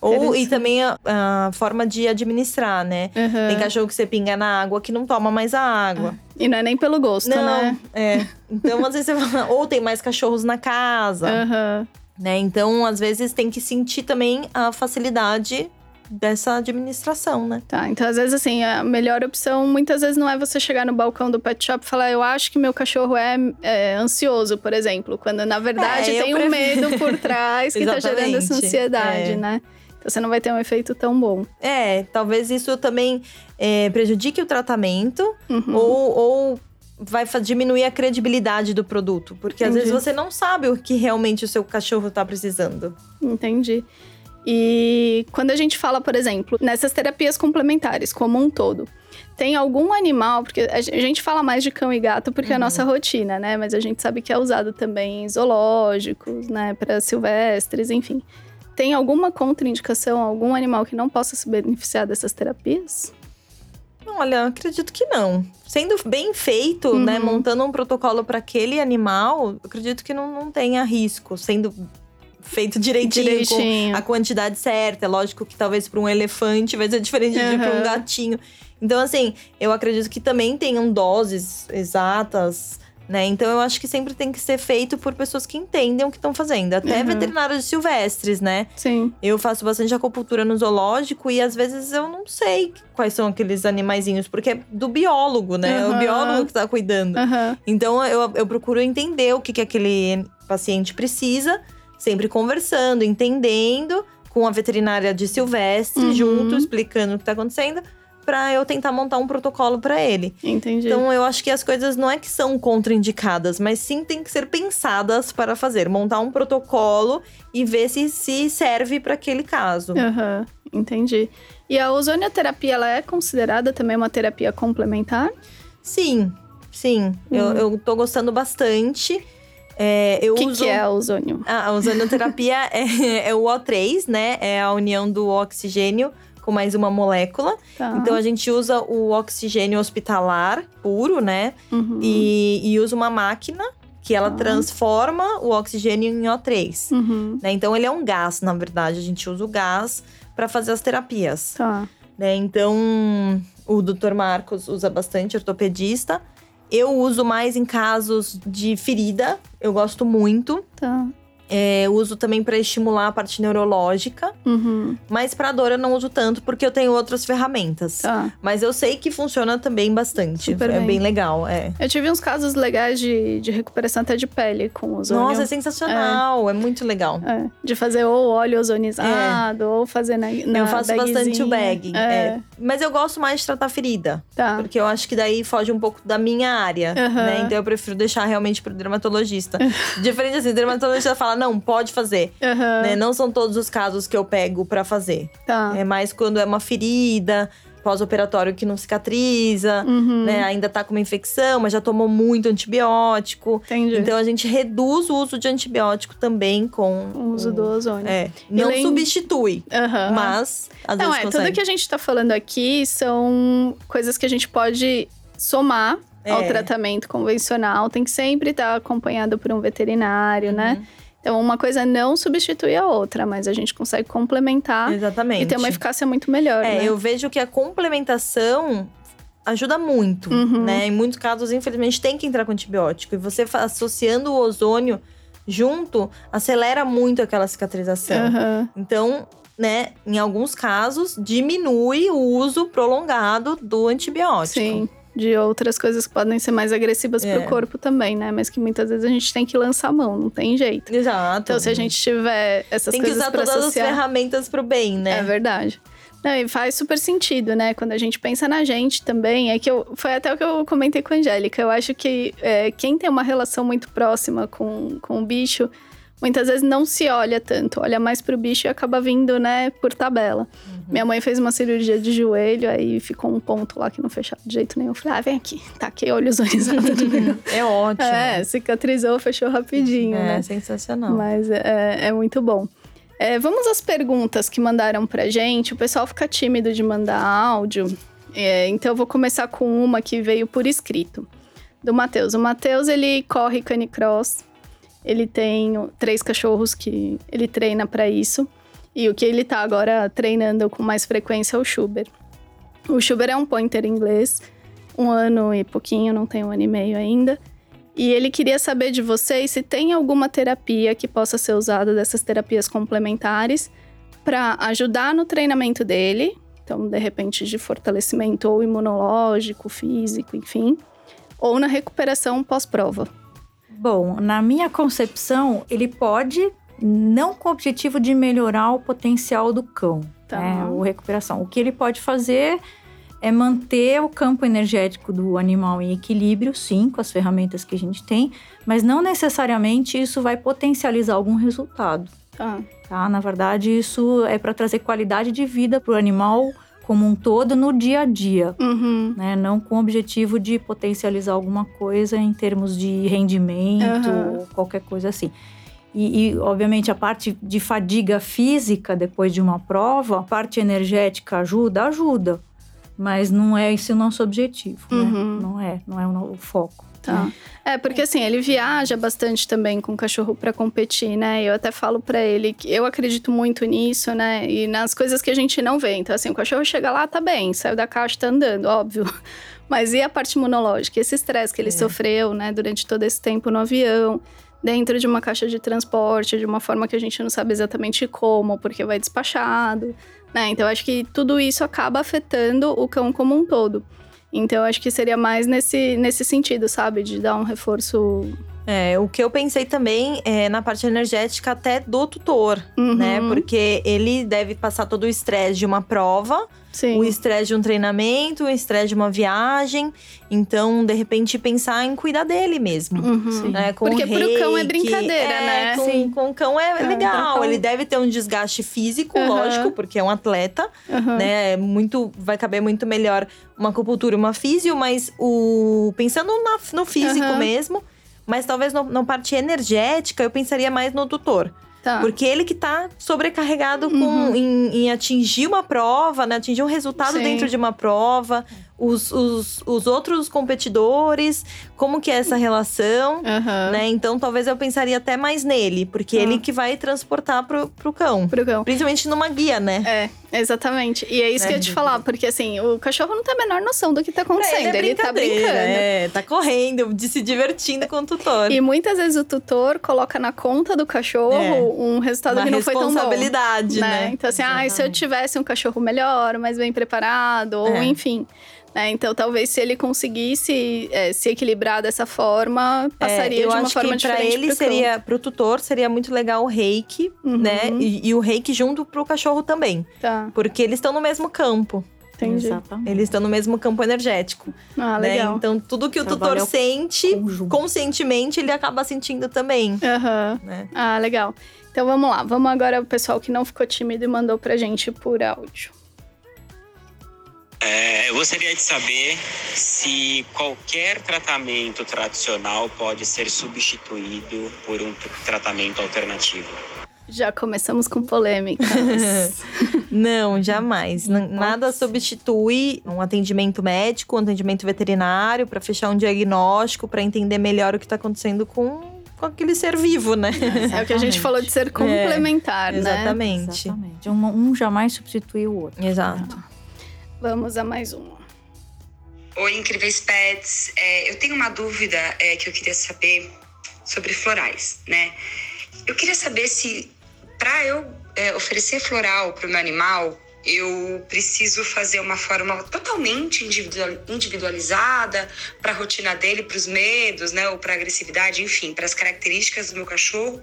Ou, e também a, a forma de administrar, né? Aham. Tem cachorro que você pinga na água que não toma mais a água. E não é nem pelo gosto, não, né? é. Então, às vezes você fala, ou tem mais cachorros na casa, Aham. né? Então, às vezes tem que sentir também a facilidade dessa administração, né? Tá, então às vezes assim, a melhor opção muitas vezes não é você chegar no balcão do pet shop e falar, eu acho que meu cachorro é, é ansioso, por exemplo. Quando na verdade É, tem um prefiro- medo por trás que tá gerando essa ansiedade, é. né? Então você não vai ter um efeito tão bom. É, talvez isso também é, prejudique o tratamento Uhum. ou, ou vai diminuir a credibilidade do produto. Porque às Entendi. vezes você não sabe o que realmente o seu cachorro tá precisando. Entendi. E quando a gente fala, por exemplo, nessas terapias complementares, como um todo, tem algum animal, porque a gen- a gente fala mais de cão e gato porque é a Uhum. nossa rotina, né? Mas a gente sabe que é usado também em zoológicos, né? Para silvestres, enfim. Tem alguma contraindicação, algum animal que não possa se beneficiar dessas terapias? Olha, acredito que não. Sendo bem feito, né? Uhum. Montando um protocolo para aquele animal, acredito que não, não tenha risco. Sendo feito direitinho, Direitinho. com a quantidade certa. É lógico que talvez para um elefante vai ser diferente de para um gatinho. Então, assim, eu acredito que também tenham doses exatas. Né? Então eu acho que sempre tem que ser feito por pessoas que entendem o que estão fazendo. Até Uhum. veterinários silvestres, né? Sim. Eu faço bastante acupuntura no zoológico e às vezes eu não sei quais são aqueles animaizinhos, porque é do biólogo, né? É o Aham. biólogo que tá cuidando. Aham. Então eu, eu procuro entender o que, que aquele paciente precisa, sempre conversando, entendendo, com a veterinária de silvestre Uhum. junto, explicando o que tá acontecendo, pra eu tentar montar um protocolo pra ele. Entendi. Então eu acho que as coisas não é que são contraindicadas, mas sim tem que ser pensadas para fazer, montar um protocolo e ver se se serve para aquele caso. Aham. Entendi. E a ozonioterapia, ela é considerada também uma terapia complementar? Sim, sim, eu, Uhum. eu tô gostando bastante. É, eu O que, uso que é a ozônio? Ah, a ozonioterapia é, é o O3, né? É a união do oxigênio com mais uma molécula. Tá. Então a gente usa o oxigênio hospitalar puro, né? Uhum. E, e usa uma máquina que ela Tá. transforma o oxigênio em O3. Uhum. né? Então ele é um gás, na verdade. A gente usa o gás para fazer as terapias. Tá. Né? Então o Dr. Marcos usa bastante ortopedista. Eu uso mais em casos de ferida. Eu gosto muito. Tá. É, eu uso também para estimular a parte neurológica, Uhum. mas para dor eu não uso tanto porque eu tenho outras ferramentas. Tá. Mas eu sei que funciona também bastante. Super é bem. bem legal, é. Eu tive uns casos legais de, de recuperação até de pele com ozônio. Nossa, é sensacional, é, muito legal. É, de fazer ou óleo ozonizado, ou fazer na, na eu faço bastante o bagzinha. bag. É, é. Mas eu gosto mais de tratar ferida. tá. Porque eu acho que daí foge um pouco da minha área, Aham. né? Então eu prefiro deixar realmente pro dermatologista. Diferente assim, o dermatologista fala, não, pode fazer. Aham, Né? Não são todos os casos que eu pego pra fazer. Tá. É mais quando é uma ferida, pós-operatório que não cicatriza, Uhum, né? Ainda tá com uma infecção, mas já tomou muito antibiótico. Entendi. Então a gente reduz o uso de antibiótico também com o uso do ozônio. É, não substitui, Aham. mas às Não, vezes é, consegue. tudo que a gente tá falando aqui são coisas que a gente pode somar ao É. tratamento convencional. Tem que sempre estar acompanhado por um veterinário, né? Uhum. Então, uma coisa não substitui a outra, mas a gente consegue complementar Exatamente. e ter uma eficácia muito melhor, É, né? eu vejo que a complementação ajuda muito, Uhum. né? Em muitos casos, infelizmente, tem que entrar com antibiótico. E você associando o ozônio junto, acelera muito aquela cicatrização. Aham. Então, né, em alguns casos, diminui o uso prolongado do antibiótico. Sim. De outras coisas que podem ser mais agressivas É. pro corpo também, né? Mas que muitas vezes a gente tem que lançar a mão, não tem jeito. Exato. Então, se a gente tiver essas tem que coisas usar pra todas associar, as ferramentas pro bem, né? É verdade. Não, e faz super sentido, né? Quando a gente pensa na gente também. É que eu, foi até o que eu comentei com a Angélica. Eu acho que é, quem tem uma relação muito próxima com, com o bicho, muitas vezes não se olha tanto, olha mais pro bicho e acaba vindo, né, por tabela. Uhum. Minha mãe fez uma cirurgia de joelho, aí ficou um ponto lá que não fechava de jeito nenhum. Eu falei, ah, vem aqui, taquei olhos orizados. é ótimo. É, cicatrizou, fechou rapidinho, é, né? É, sensacional. Mas é, é muito bom. É, vamos às perguntas que mandaram pra gente. O pessoal fica tímido de mandar áudio. É, então eu vou começar com uma que veio por escrito. Do Matheus. O Matheus, ele corre canicross ele tem três cachorros que ele treina para isso. E o que ele tá agora treinando com mais frequência é o Schuber. O Schuber é um pointer inglês, um ano e pouquinho, não tem um ano e meio ainda. E ele queria saber de vocês se tem alguma terapia que possa ser usada dessas terapias complementares para ajudar no treinamento dele, então de repente de fortalecimento ou imunológico, físico, enfim, ou na recuperação pós-prova. Bom, na minha concepção, ele pode não com o objetivo de melhorar o potencial do cão, tá. né, ou recuperação. O que ele pode fazer é manter o campo energético do animal em equilíbrio, sim, com as ferramentas que a gente tem, mas não necessariamente isso vai potencializar algum resultado. Tá. tá? Na verdade, isso é para trazer qualidade de vida para o animal como um todo no dia a dia, uhum. né? Não com o objetivo de potencializar alguma coisa em termos de rendimento uhum. ou qualquer coisa assim. E, e, obviamente, a parte de fadiga física depois de uma prova, a parte energética ajuda? Ajuda. Mas não é esse o nosso objetivo, né? uhum. né? Não é, não é o, o foco. Tá. É, porque assim, ele viaja bastante também com o cachorro para competir, né? Eu até falo para ele que eu acredito muito nisso, né? E nas coisas que a gente não vê. Então, assim, o cachorro chega lá, tá bem, saiu da caixa, tá andando, óbvio. Mas e a parte imunológica? Esse estresse que ele é. sofreu, né, durante todo esse tempo no avião, dentro de uma caixa de transporte, de uma forma que a gente não sabe exatamente como, porque vai despachado, né? Então, acho que tudo isso acaba afetando o cão como um todo. Então, acho que seria mais nesse, nesse sentido, sabe? De dar um reforço é, o que eu pensei também é na parte energética até do tutor, uhum. né? Porque ele deve passar todo o estresse de uma prova, Sim. o estresse de um treinamento, o estresse de uma viagem. Então, de repente, pensar em cuidar dele mesmo. Uhum. Né? Com Porque o reiki, pro cão é brincadeira, é, né? Com, Sim. com o cão é, é legal. Ele deve ter um desgaste físico, uhum. lógico, porque é um atleta, né? É muito, vai caber muito melhor uma acupuntura, uma físio, mas o pensando na, no físico mesmo mas talvez na parte energética eu pensaria mais no tutor. Tá. Porque ele que tá sobrecarregado com, Uhum. em, em atingir uma prova, né? Atingir um resultado Sim. dentro de uma prova. Os, os, os outros competidores, como que é essa relação, Aham. né? Então, talvez eu pensaria até mais nele. Porque Tá. ele que vai transportar pro, pro cão. Pro cão. Principalmente numa guia, né? É, exatamente. E é isso que eu ia te falar, porque assim, o cachorro não tem a menor noção do que tá Pra acontecendo. ele, é tá brincadeira, brincando. É, tá correndo, de se divertindo com o tutor. E muitas vezes o tutor coloca na conta do cachorro É. um resultado Uma que não foi tão bom. responsabilidade, né? Então, assim, ah, se eu tivesse um cachorro melhor, mais bem preparado, ou É. enfim. né? Então, talvez se ele conseguisse é, se equilibrar dessa forma, passaria É, de uma forma que diferente ele pro seria, pro tutor, seria muito legal o reiki, Uhum. né? E, e o reiki junto pro cachorro também. Tá, Porque eles estão no mesmo campo. entendi. Exatamente. Eles estão no mesmo campo energético. Ah, né? legal. Então, tudo que o Trabalho tutor sente, conjunto. conscientemente, ele acaba sentindo também. Aham. Né? Ah, legal. Então vamos lá. Vamos agora o pessoal que não ficou tímido e mandou pra gente por áudio. É, eu gostaria de saber se qualquer tratamento tradicional pode ser substituído por um tratamento alternativo. Já começamos com polêmicas. Não, jamais. N- Nada substitui um atendimento médico, um atendimento veterinário, para fechar um diagnóstico, para entender melhor o que está acontecendo com, com aquele ser vivo, né? é o que a gente falou de ser complementar, né? Exatamente. Exatamente. Um, um jamais substitui o outro. Exato. Vamos a mais uma. Oi, incríveis pets. É, eu tenho uma dúvida é, que eu queria saber sobre florais, né? Eu queria saber se, para eu é, oferecer floral para o meu animal, eu preciso fazer uma forma totalmente individual- individualizada para a rotina dele, para os medos, né? Ou para agressividade, enfim, para as características do meu cachorro.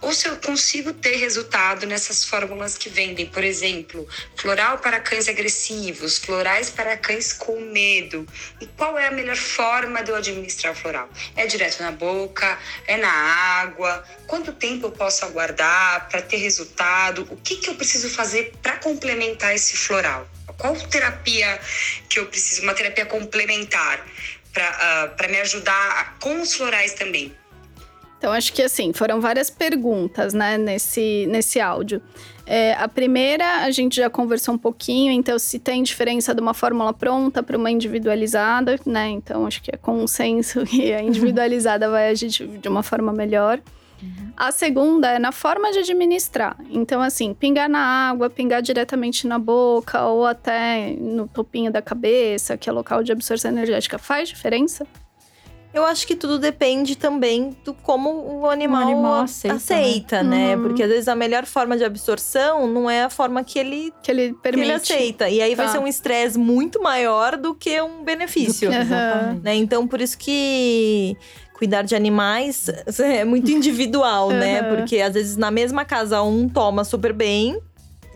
Ou se eu consigo ter resultado nessas fórmulas que vendem, por exemplo, floral para cães agressivos, florais para cães com medo. E qual é a melhor forma de eu administrar o floral? É direto na boca? É na água? Quanto tempo eu posso aguardar para ter resultado? O que, que eu preciso fazer para complementar esse floral? Qual terapia que eu preciso? Uma terapia complementar para uh, me ajudar com os florais também. Então, acho que assim, foram várias perguntas, né, nesse, nesse áudio. É, a primeira, a gente já conversou um pouquinho, então, se tem diferença de uma fórmula pronta para uma individualizada, né? Então, acho que é consenso que a individualizada vai agir de uma forma melhor. Uhum. A segunda é na forma de administrar. Então, assim, pingar na água, pingar diretamente na boca ou até no topinho da cabeça, que é local de absorção energética, faz diferença? Eu acho que tudo depende também do como o animal, o animal aceita, aceita, né? né? Uhum. Porque às vezes a melhor forma de absorção não é a forma que ele, que ele, permite. Que ele aceita. E aí tá. vai ser um estresse muito maior do que um benefício. Que, uhum. né? Então, por isso que cuidar de animais é muito individual, uhum. né? Porque às vezes na mesma casa um toma super bem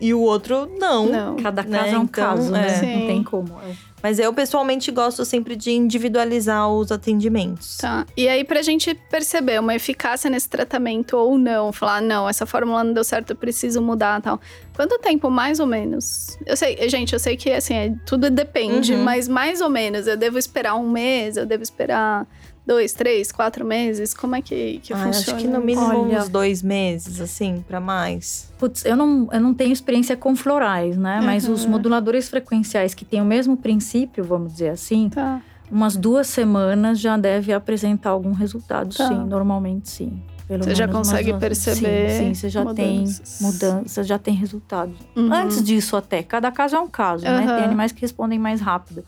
e o outro não. não. Cada né? caso né? é um então, caso, né? É. Não tem como. É. Mas eu pessoalmente gosto sempre de individualizar os atendimentos. Tá. E aí, pra gente perceber uma eficácia nesse tratamento ou não, falar, não, essa fórmula não deu certo, eu preciso mudar tal. Quanto tempo, mais ou menos? Eu sei, gente, eu sei que assim, é, tudo depende, uhum. mas mais ou menos, eu devo esperar um mês, eu devo esperar dois, três, quatro meses? Como é que, que ah, funciona? Acho que no mínimo Olha, uns dois meses, assim, para mais. Putz, eu não, eu não tenho experiência com florais, né? Uhum. Mas os moduladores frequenciais que têm o mesmo princípio, vamos dizer assim, tá. umas duas semanas já deve apresentar algum resultado, tá. sim. Normalmente, sim. Pelo você já consegue perceber. Sim, sim, você já mudanças. tem mudanças, já tem resultado. Uhum. Antes disso, até, cada caso é um caso, uhum. né? Tem animais que respondem mais rápido.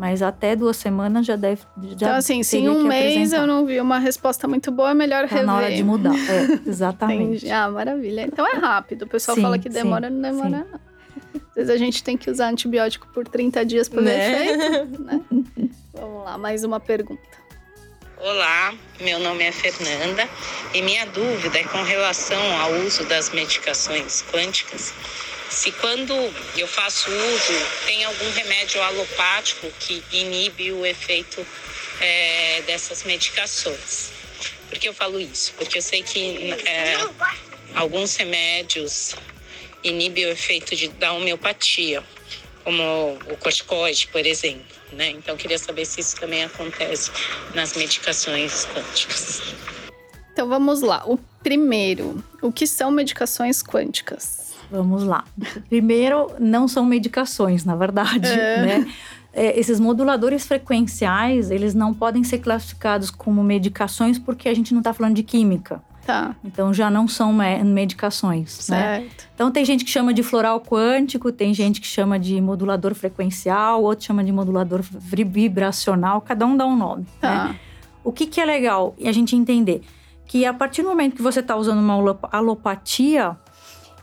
Mas até duas semanas já deve. Já então, assim, se em um mês eu não vi uma resposta muito boa, é melhor tá rever. na hora de mudar. É, exatamente. Entendi. Ah, maravilha. Então é rápido. O pessoal sim, fala que demora, sim, não demora. Sim. Às vezes a gente tem que usar antibiótico por 30 dias para ver né? efeito. Né? Vamos lá, mais uma pergunta. Olá, meu nome é Fernanda e minha dúvida é com relação ao uso das medicações quânticas se quando eu faço uso, tem algum remédio alopático que inibe o efeito é, dessas medicações. Por que eu falo isso? Porque eu sei que é, alguns remédios inibem o efeito de, da homeopatia, como o corticoide, por exemplo. Né? Então, queria saber se isso também acontece nas medicações quânticas. Então, vamos lá. O primeiro, o que são medicações quânticas? Vamos lá. Primeiro, não são medicações, na verdade, é. né? É, esses moduladores frequenciais, eles não podem ser classificados como medicações porque a gente não está falando de química. Tá. Então já não são medicações, né? certo. né? Então tem gente que chama de floral quântico, tem gente que chama de modulador frequencial, outro chama de modulador vibracional, cada um dá um nome, tá. né? O que, que é legal a gente entender? Que a partir do momento que você está usando uma alopatia,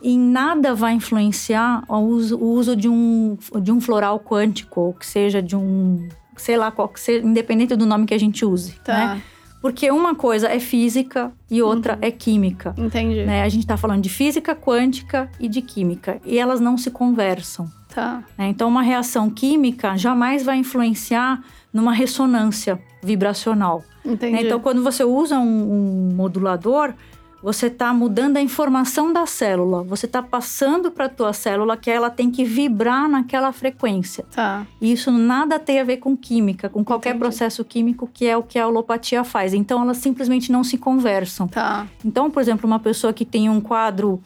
em nada vai influenciar o uso, o uso de, um, de um floral quântico, ou que seja de um, sei lá, qual que seja, independente do nome que a gente use, tá. né? Porque uma coisa é física e outra uhum. é química. Entendi. Né? A gente está falando de física quântica e de química. E elas não se conversam. Tá. Né? Então, uma reação química jamais vai influenciar numa ressonância vibracional. Entendi. Né? Então, quando você usa um, um modulador, você está mudando a informação da célula. Você está passando para a tua célula que ela tem que vibrar naquela frequência. Tá. E isso nada tem a ver com química, com qualquer Entendi. processo químico que é o que a alopatia faz. Então elas simplesmente não se conversam. Tá. Então, por exemplo, uma pessoa que tem um quadro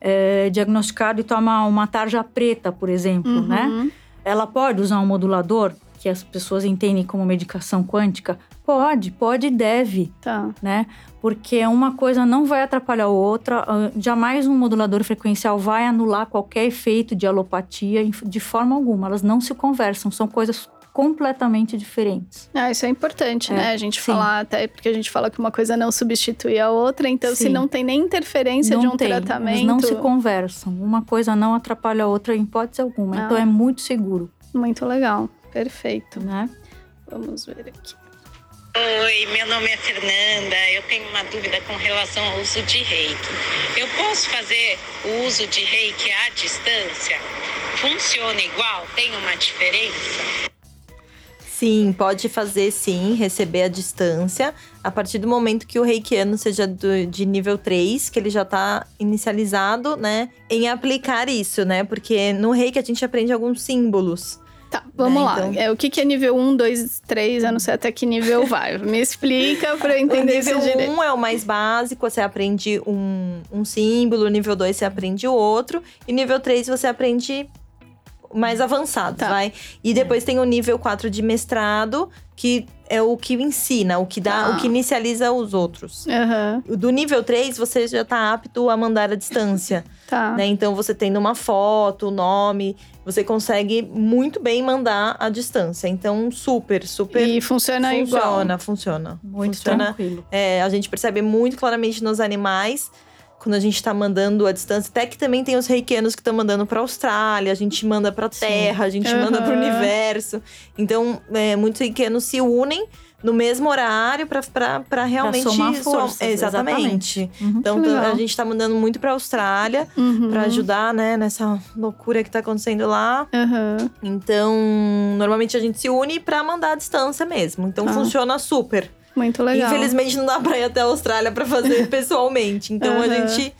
é, diagnosticado e toma uma tarja preta, por exemplo, uhum. né? Ela pode usar um modulador que as pessoas entendem como medicação quântica? Pode, pode e deve. Tá. Né? Porque uma coisa não vai atrapalhar a outra. Ah, jamais um modulador frequencial vai anular qualquer efeito de alopatia de forma alguma. Elas não se conversam, são coisas completamente diferentes. Ah, isso é importante, é, né? A gente sim. falar, até porque a gente fala que uma coisa não substitui a outra, então sim. se não tem nem interferência não de um tem, tratamento. Eles não se conversam. Uma coisa não atrapalha a outra em hipótese alguma. Ah. Então é muito seguro. Muito legal. Perfeito. Né? Vamos ver aqui. Oi, meu nome é Fernanda. Eu tenho uma dúvida com relação ao uso de reiki. Eu posso fazer o uso de reiki à distância? Funciona igual? Tem uma diferença? Sim, pode fazer sim, receber à distância. A partir do momento que o reikiano seja do, de nível 3, que ele já tá inicializado, né, em aplicar isso, né? Porque no reiki a gente aprende alguns símbolos. Tá, vamos Né, lá. então- É, o que, que é nível 1, 2, 3? Eu não sei até que nível vai. Me explica pra eu entender isso nível direito. 1 é o mais básico, você aprende um, um símbolo. Nível 2 você aprende o outro. E nível 3 você aprende mais avançado, Tá. vai? E depois tem o nível 4 de mestrado, que é o que ensina, o que dá, Tá. o que inicializa os outros. O Do nível 3, você já tá apto a mandar à distância, tá. né? Então, você tendo uma foto, o nome, você consegue muito bem mandar à distância. Então, super, super E funciona, igual. funciona, funciona. Muito funciona. tranquilo. É, a gente percebe muito claramente nos animais quando a gente tá mandando à distância. Até que também tem os reikianos que estão mandando pra Austrália, a gente manda pra Terra, a gente manda pro Aham. universo. Então, é, muitos reikianos se unem no mesmo horário pra, pra, pra realmente somar som- forças, exatamente. Uhum. Então, a gente tá mandando muito pra Austrália Uhum. pra ajudar, né, nessa loucura que tá acontecendo lá. Aham. Então, normalmente a gente se une pra mandar à distância mesmo. Então, Tá. funciona super. Muito legal. Infelizmente não dá pra ir até a Austrália pra fazer pessoalmente. Então a Aham. gente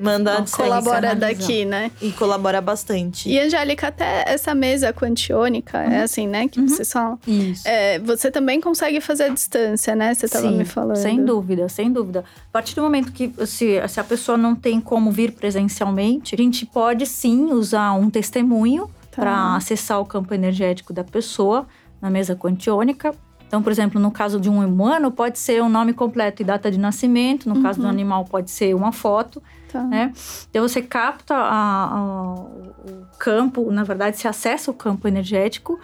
manda a Colabora analisar. daqui, né? e colabora bastante. E, Angélica, até essa mesa quantiônica, é assim, né? Que Uhum. vocês falam. Isso. É, você também consegue fazer a distância, né? Você tava Sim, me falando. Sem dúvida, sem dúvida. A partir do momento que se, se a pessoa não tem como vir presencialmente, a gente pode sim usar um testemunho Tá. para acessar o campo energético da pessoa na mesa quantiônica. Então, por exemplo, no caso de um humano, pode ser o nome completo e data de nascimento. No caso do animal, pode ser uma foto. Tá. né? Então você capta a- a- o campo, na verdade, se acessa o campo energético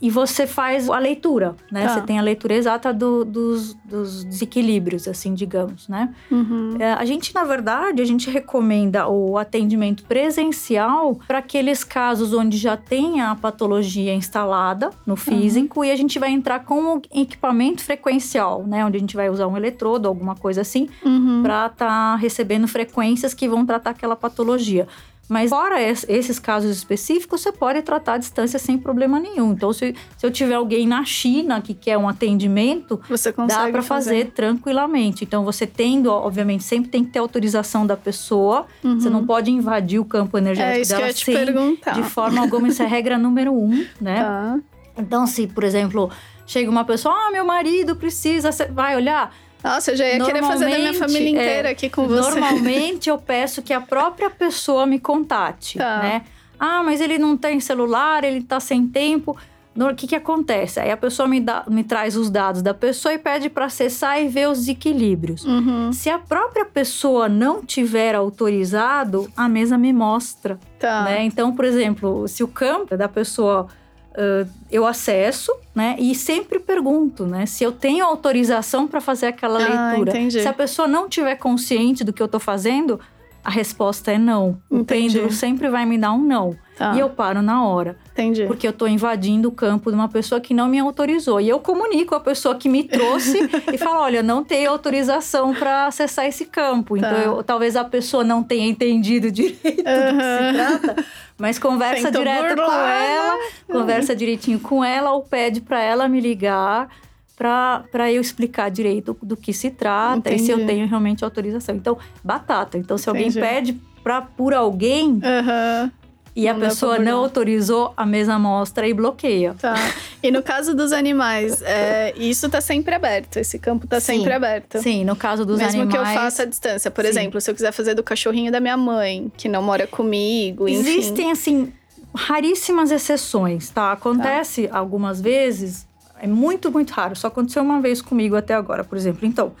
e você faz a leitura, né? Tá. Você tem a leitura exata do- dos, dos desequilíbrios, assim, digamos, né? Uhum. É, a gente, na verdade, a gente recomenda o atendimento presencial para aqueles casos onde já tem a patologia instalada no físico e a gente vai entrar com o equipamento frequencial, né? Onde a gente vai usar um eletrodo, alguma coisa assim, Uhum. para estar recebendo frequências que vão tratar aquela patologia. Mas fora es- esses casos específicos, você pode tratar à distância sem problema nenhum. Então, se, se eu tiver alguém na China que quer um atendimento, Você consegue dá para fazer tranquilamente. Então, você tendo, obviamente, sempre tem que ter autorização da pessoa. Você não pode invadir o campo energético Uhum. É isso que eu dela ia te sem, perguntar. de forma alguma. Isso é regra número um, né? Tá. Então, se, por exemplo, chega uma pessoa, ah, meu marido precisa, você vai olhar. Nossa, eu já ia querer fazer da minha família inteira é, aqui com você. Normalmente eu peço que a própria pessoa me contate, Tá. né? Ah, mas ele não tem celular, ele tá sem tempo. O que que acontece? Aí a pessoa me, dá, me traz os dados da pessoa e pede para acessar e ver os desequilíbrios. Uhum. Se a própria pessoa não tiver autorizado, a mesa me mostra, Tá. né? Então, por exemplo, se o campo da pessoa ah, eu acesso, né? E sempre pergunto, né? Se eu tenho autorização para fazer aquela Ah, leitura. entendi. Se a pessoa não tiver consciente do que eu tô fazendo, a resposta é não. O Entendi. pêndulo sempre vai me dar um não. Tá. E eu paro na hora. Entendi. Porque eu tô invadindo o campo de uma pessoa que não me autorizou. E eu comunico a pessoa que me trouxe e falo: olha, eu não tenho autorização para acessar esse campo. Então, Tá. eu- talvez a pessoa não tenha entendido direito do que se trata, mas conversa Tentou direto com burlar, né? ela, conversa direitinho com ela ou pede para ela me ligar. Para eu explicar direito do que se trata e se eu Entendi. tenho realmente autorização. Então, batata. Então, se alguém Entendi. pede pra, por alguém, Aham. E a Não pra pessoa não autorizou, a mesa mostra e bloqueia. Tá. E no caso dos animais, é, isso tá sempre aberto. Esse campo tá Sim. sempre aberto. Sim, no caso dos Mesmo animais. que eu faça a distância. Por Sim. exemplo, se eu quiser fazer do cachorrinho da minha mãe, que não mora comigo, enfim. Existem, assim, raríssimas exceções, tá? Acontece algumas vezes, é muito, muito raro. Só aconteceu uma vez comigo até agora, por exemplo. Então,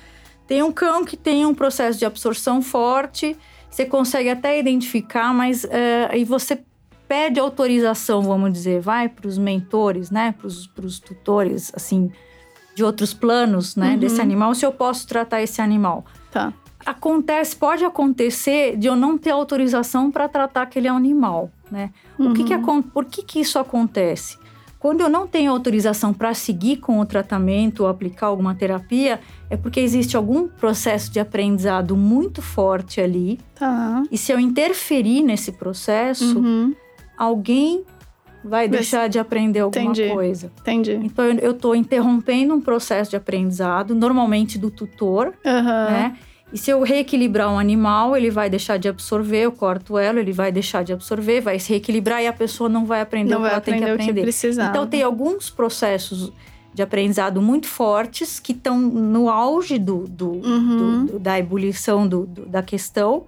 tem um cão que tem um processo de absorção forte, você consegue até identificar, mas é, aí você pede autorização, vamos dizer, vai para os mentores, né? Para os tutores, assim, de outros planos, né? Uhum. Desse animal, se eu posso tratar esse animal. Tá. acontece, pode acontecer de eu não ter autorização para tratar aquele animal, né? O que que Uhum. por que que isso acontece? Quando eu não tenho autorização para seguir com o tratamento ou aplicar alguma terapia, é porque existe algum processo de aprendizado muito forte ali. Tá. E se eu interferir nesse processo, Uhum. alguém vai deixar de aprender alguma Entendi. coisa. Entendi. Então eu- estou interrompendo um processo de aprendizado, normalmente do tutor, Aham. né? E se eu reequilibrar um animal, ele vai deixar de absorver, eu corto ela, ele vai deixar de absorver, vai se reequilibrar e a pessoa não vai aprender Não o que vai ela tem aprender que o que aprender. precisava. Então tem alguns processos de aprendizado muito fortes que estão no auge do, do- Uhum. do- da ebulição do- da questão.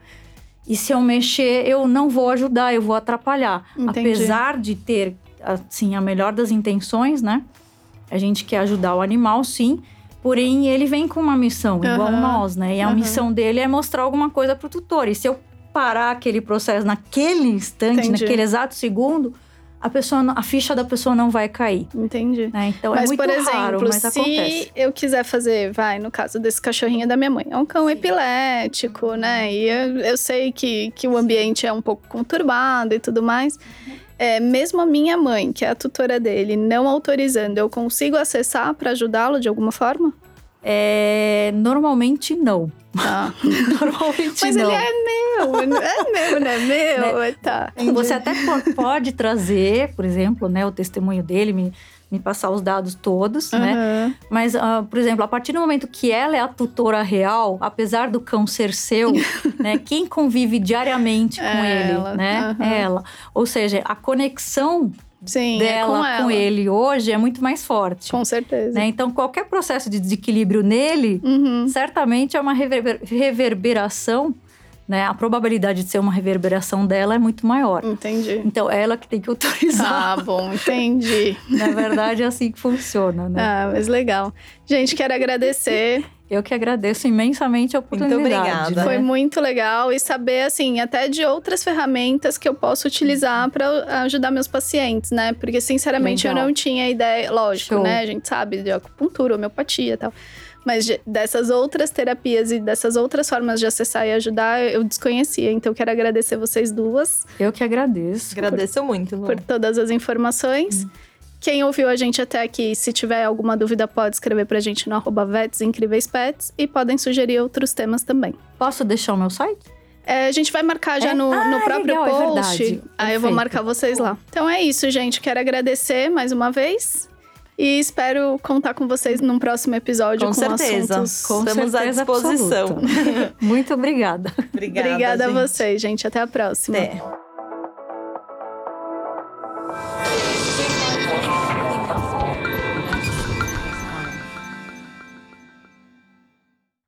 E se eu mexer, eu não vou ajudar, eu vou atrapalhar. Entendi. Apesar de ter, assim, a melhor das intenções, né? A gente quer ajudar o animal, sim. Porém, ele vem com uma missão, igual Aham. nós, né? E a Aham. missão dele é mostrar alguma coisa pro tutor. E se eu parar aquele processo naquele instante, Entendi. naquele exato segundo, a pessoa, a ficha da pessoa não vai cair. Entendi. né? Então é mas, muito por exemplo, raro, mas se acontece. eu quiser fazer, vai, no caso desse cachorrinho da minha mãe, é um cão epilético, né? E eu, eu sei que, que o ambiente é um pouco conturbado e tudo mais. É, mesmo a minha mãe, que é a tutora dele, não autorizando, eu consigo acessar para ajudá-lo de alguma forma? É, normalmente não. Tá. Normalmente Mas não. ele é meu, é meu, não é meu? Tá. Você até po- pode trazer, por exemplo, né, o testemunho dele, me, me passar os dados todos, né? Aham. Mas, ah, por exemplo, a partir do momento que ela é a tutora real, apesar do cão ser seu, né? Quem convive diariamente com É ele, ela, né? aham. É ela. Ou seja, a conexão Sim, é dela com, com, ela. ele hoje é muito mais forte. Com certeza. né? Então, qualquer processo de desequilíbrio nele, Uhum. certamente é uma reverber- reverberação, né? A probabilidade de ser uma reverberação dela é muito maior. Entendi. Então, é ela que tem que autorizar. Ah, bom, entendi. Na verdade, é assim que funciona, né? Ah, mas legal. Gente, quero agradecer. Eu que agradeço imensamente a oportunidade. obrigada. né? Foi muito legal e saber, assim, até de outras ferramentas que eu posso utilizar para ajudar meus pacientes, né? Porque, sinceramente, Legal. eu não tinha ideia. Lógico, Show. né? A gente sabe de acupuntura, homeopatia e tal. Mas de- dessas outras terapias e dessas outras formas de acessar e ajudar, eu desconhecia. Então, quero agradecer vocês duas Eu que agradeço. Agradeço muito, Lu. por todas as informações. Quem ouviu a gente até aqui, se tiver alguma dúvida, pode escrever pra gente no arroba Vets Incríveis Pets e podem sugerir outros temas também. Posso deixar o meu site? É, a gente vai marcar já É? no, Ah, no próprio legal, é post. verdade. Aí eu vou marcar vocês lá. Então é isso, gente. Quero agradecer mais uma vez. E espero contar com vocês num próximo episódio com, com certeza. assuntos. Com Estamos certeza à disposição. Muito obrigada. Obrigada, obrigada gente. a vocês, gente. Até a próxima. Até.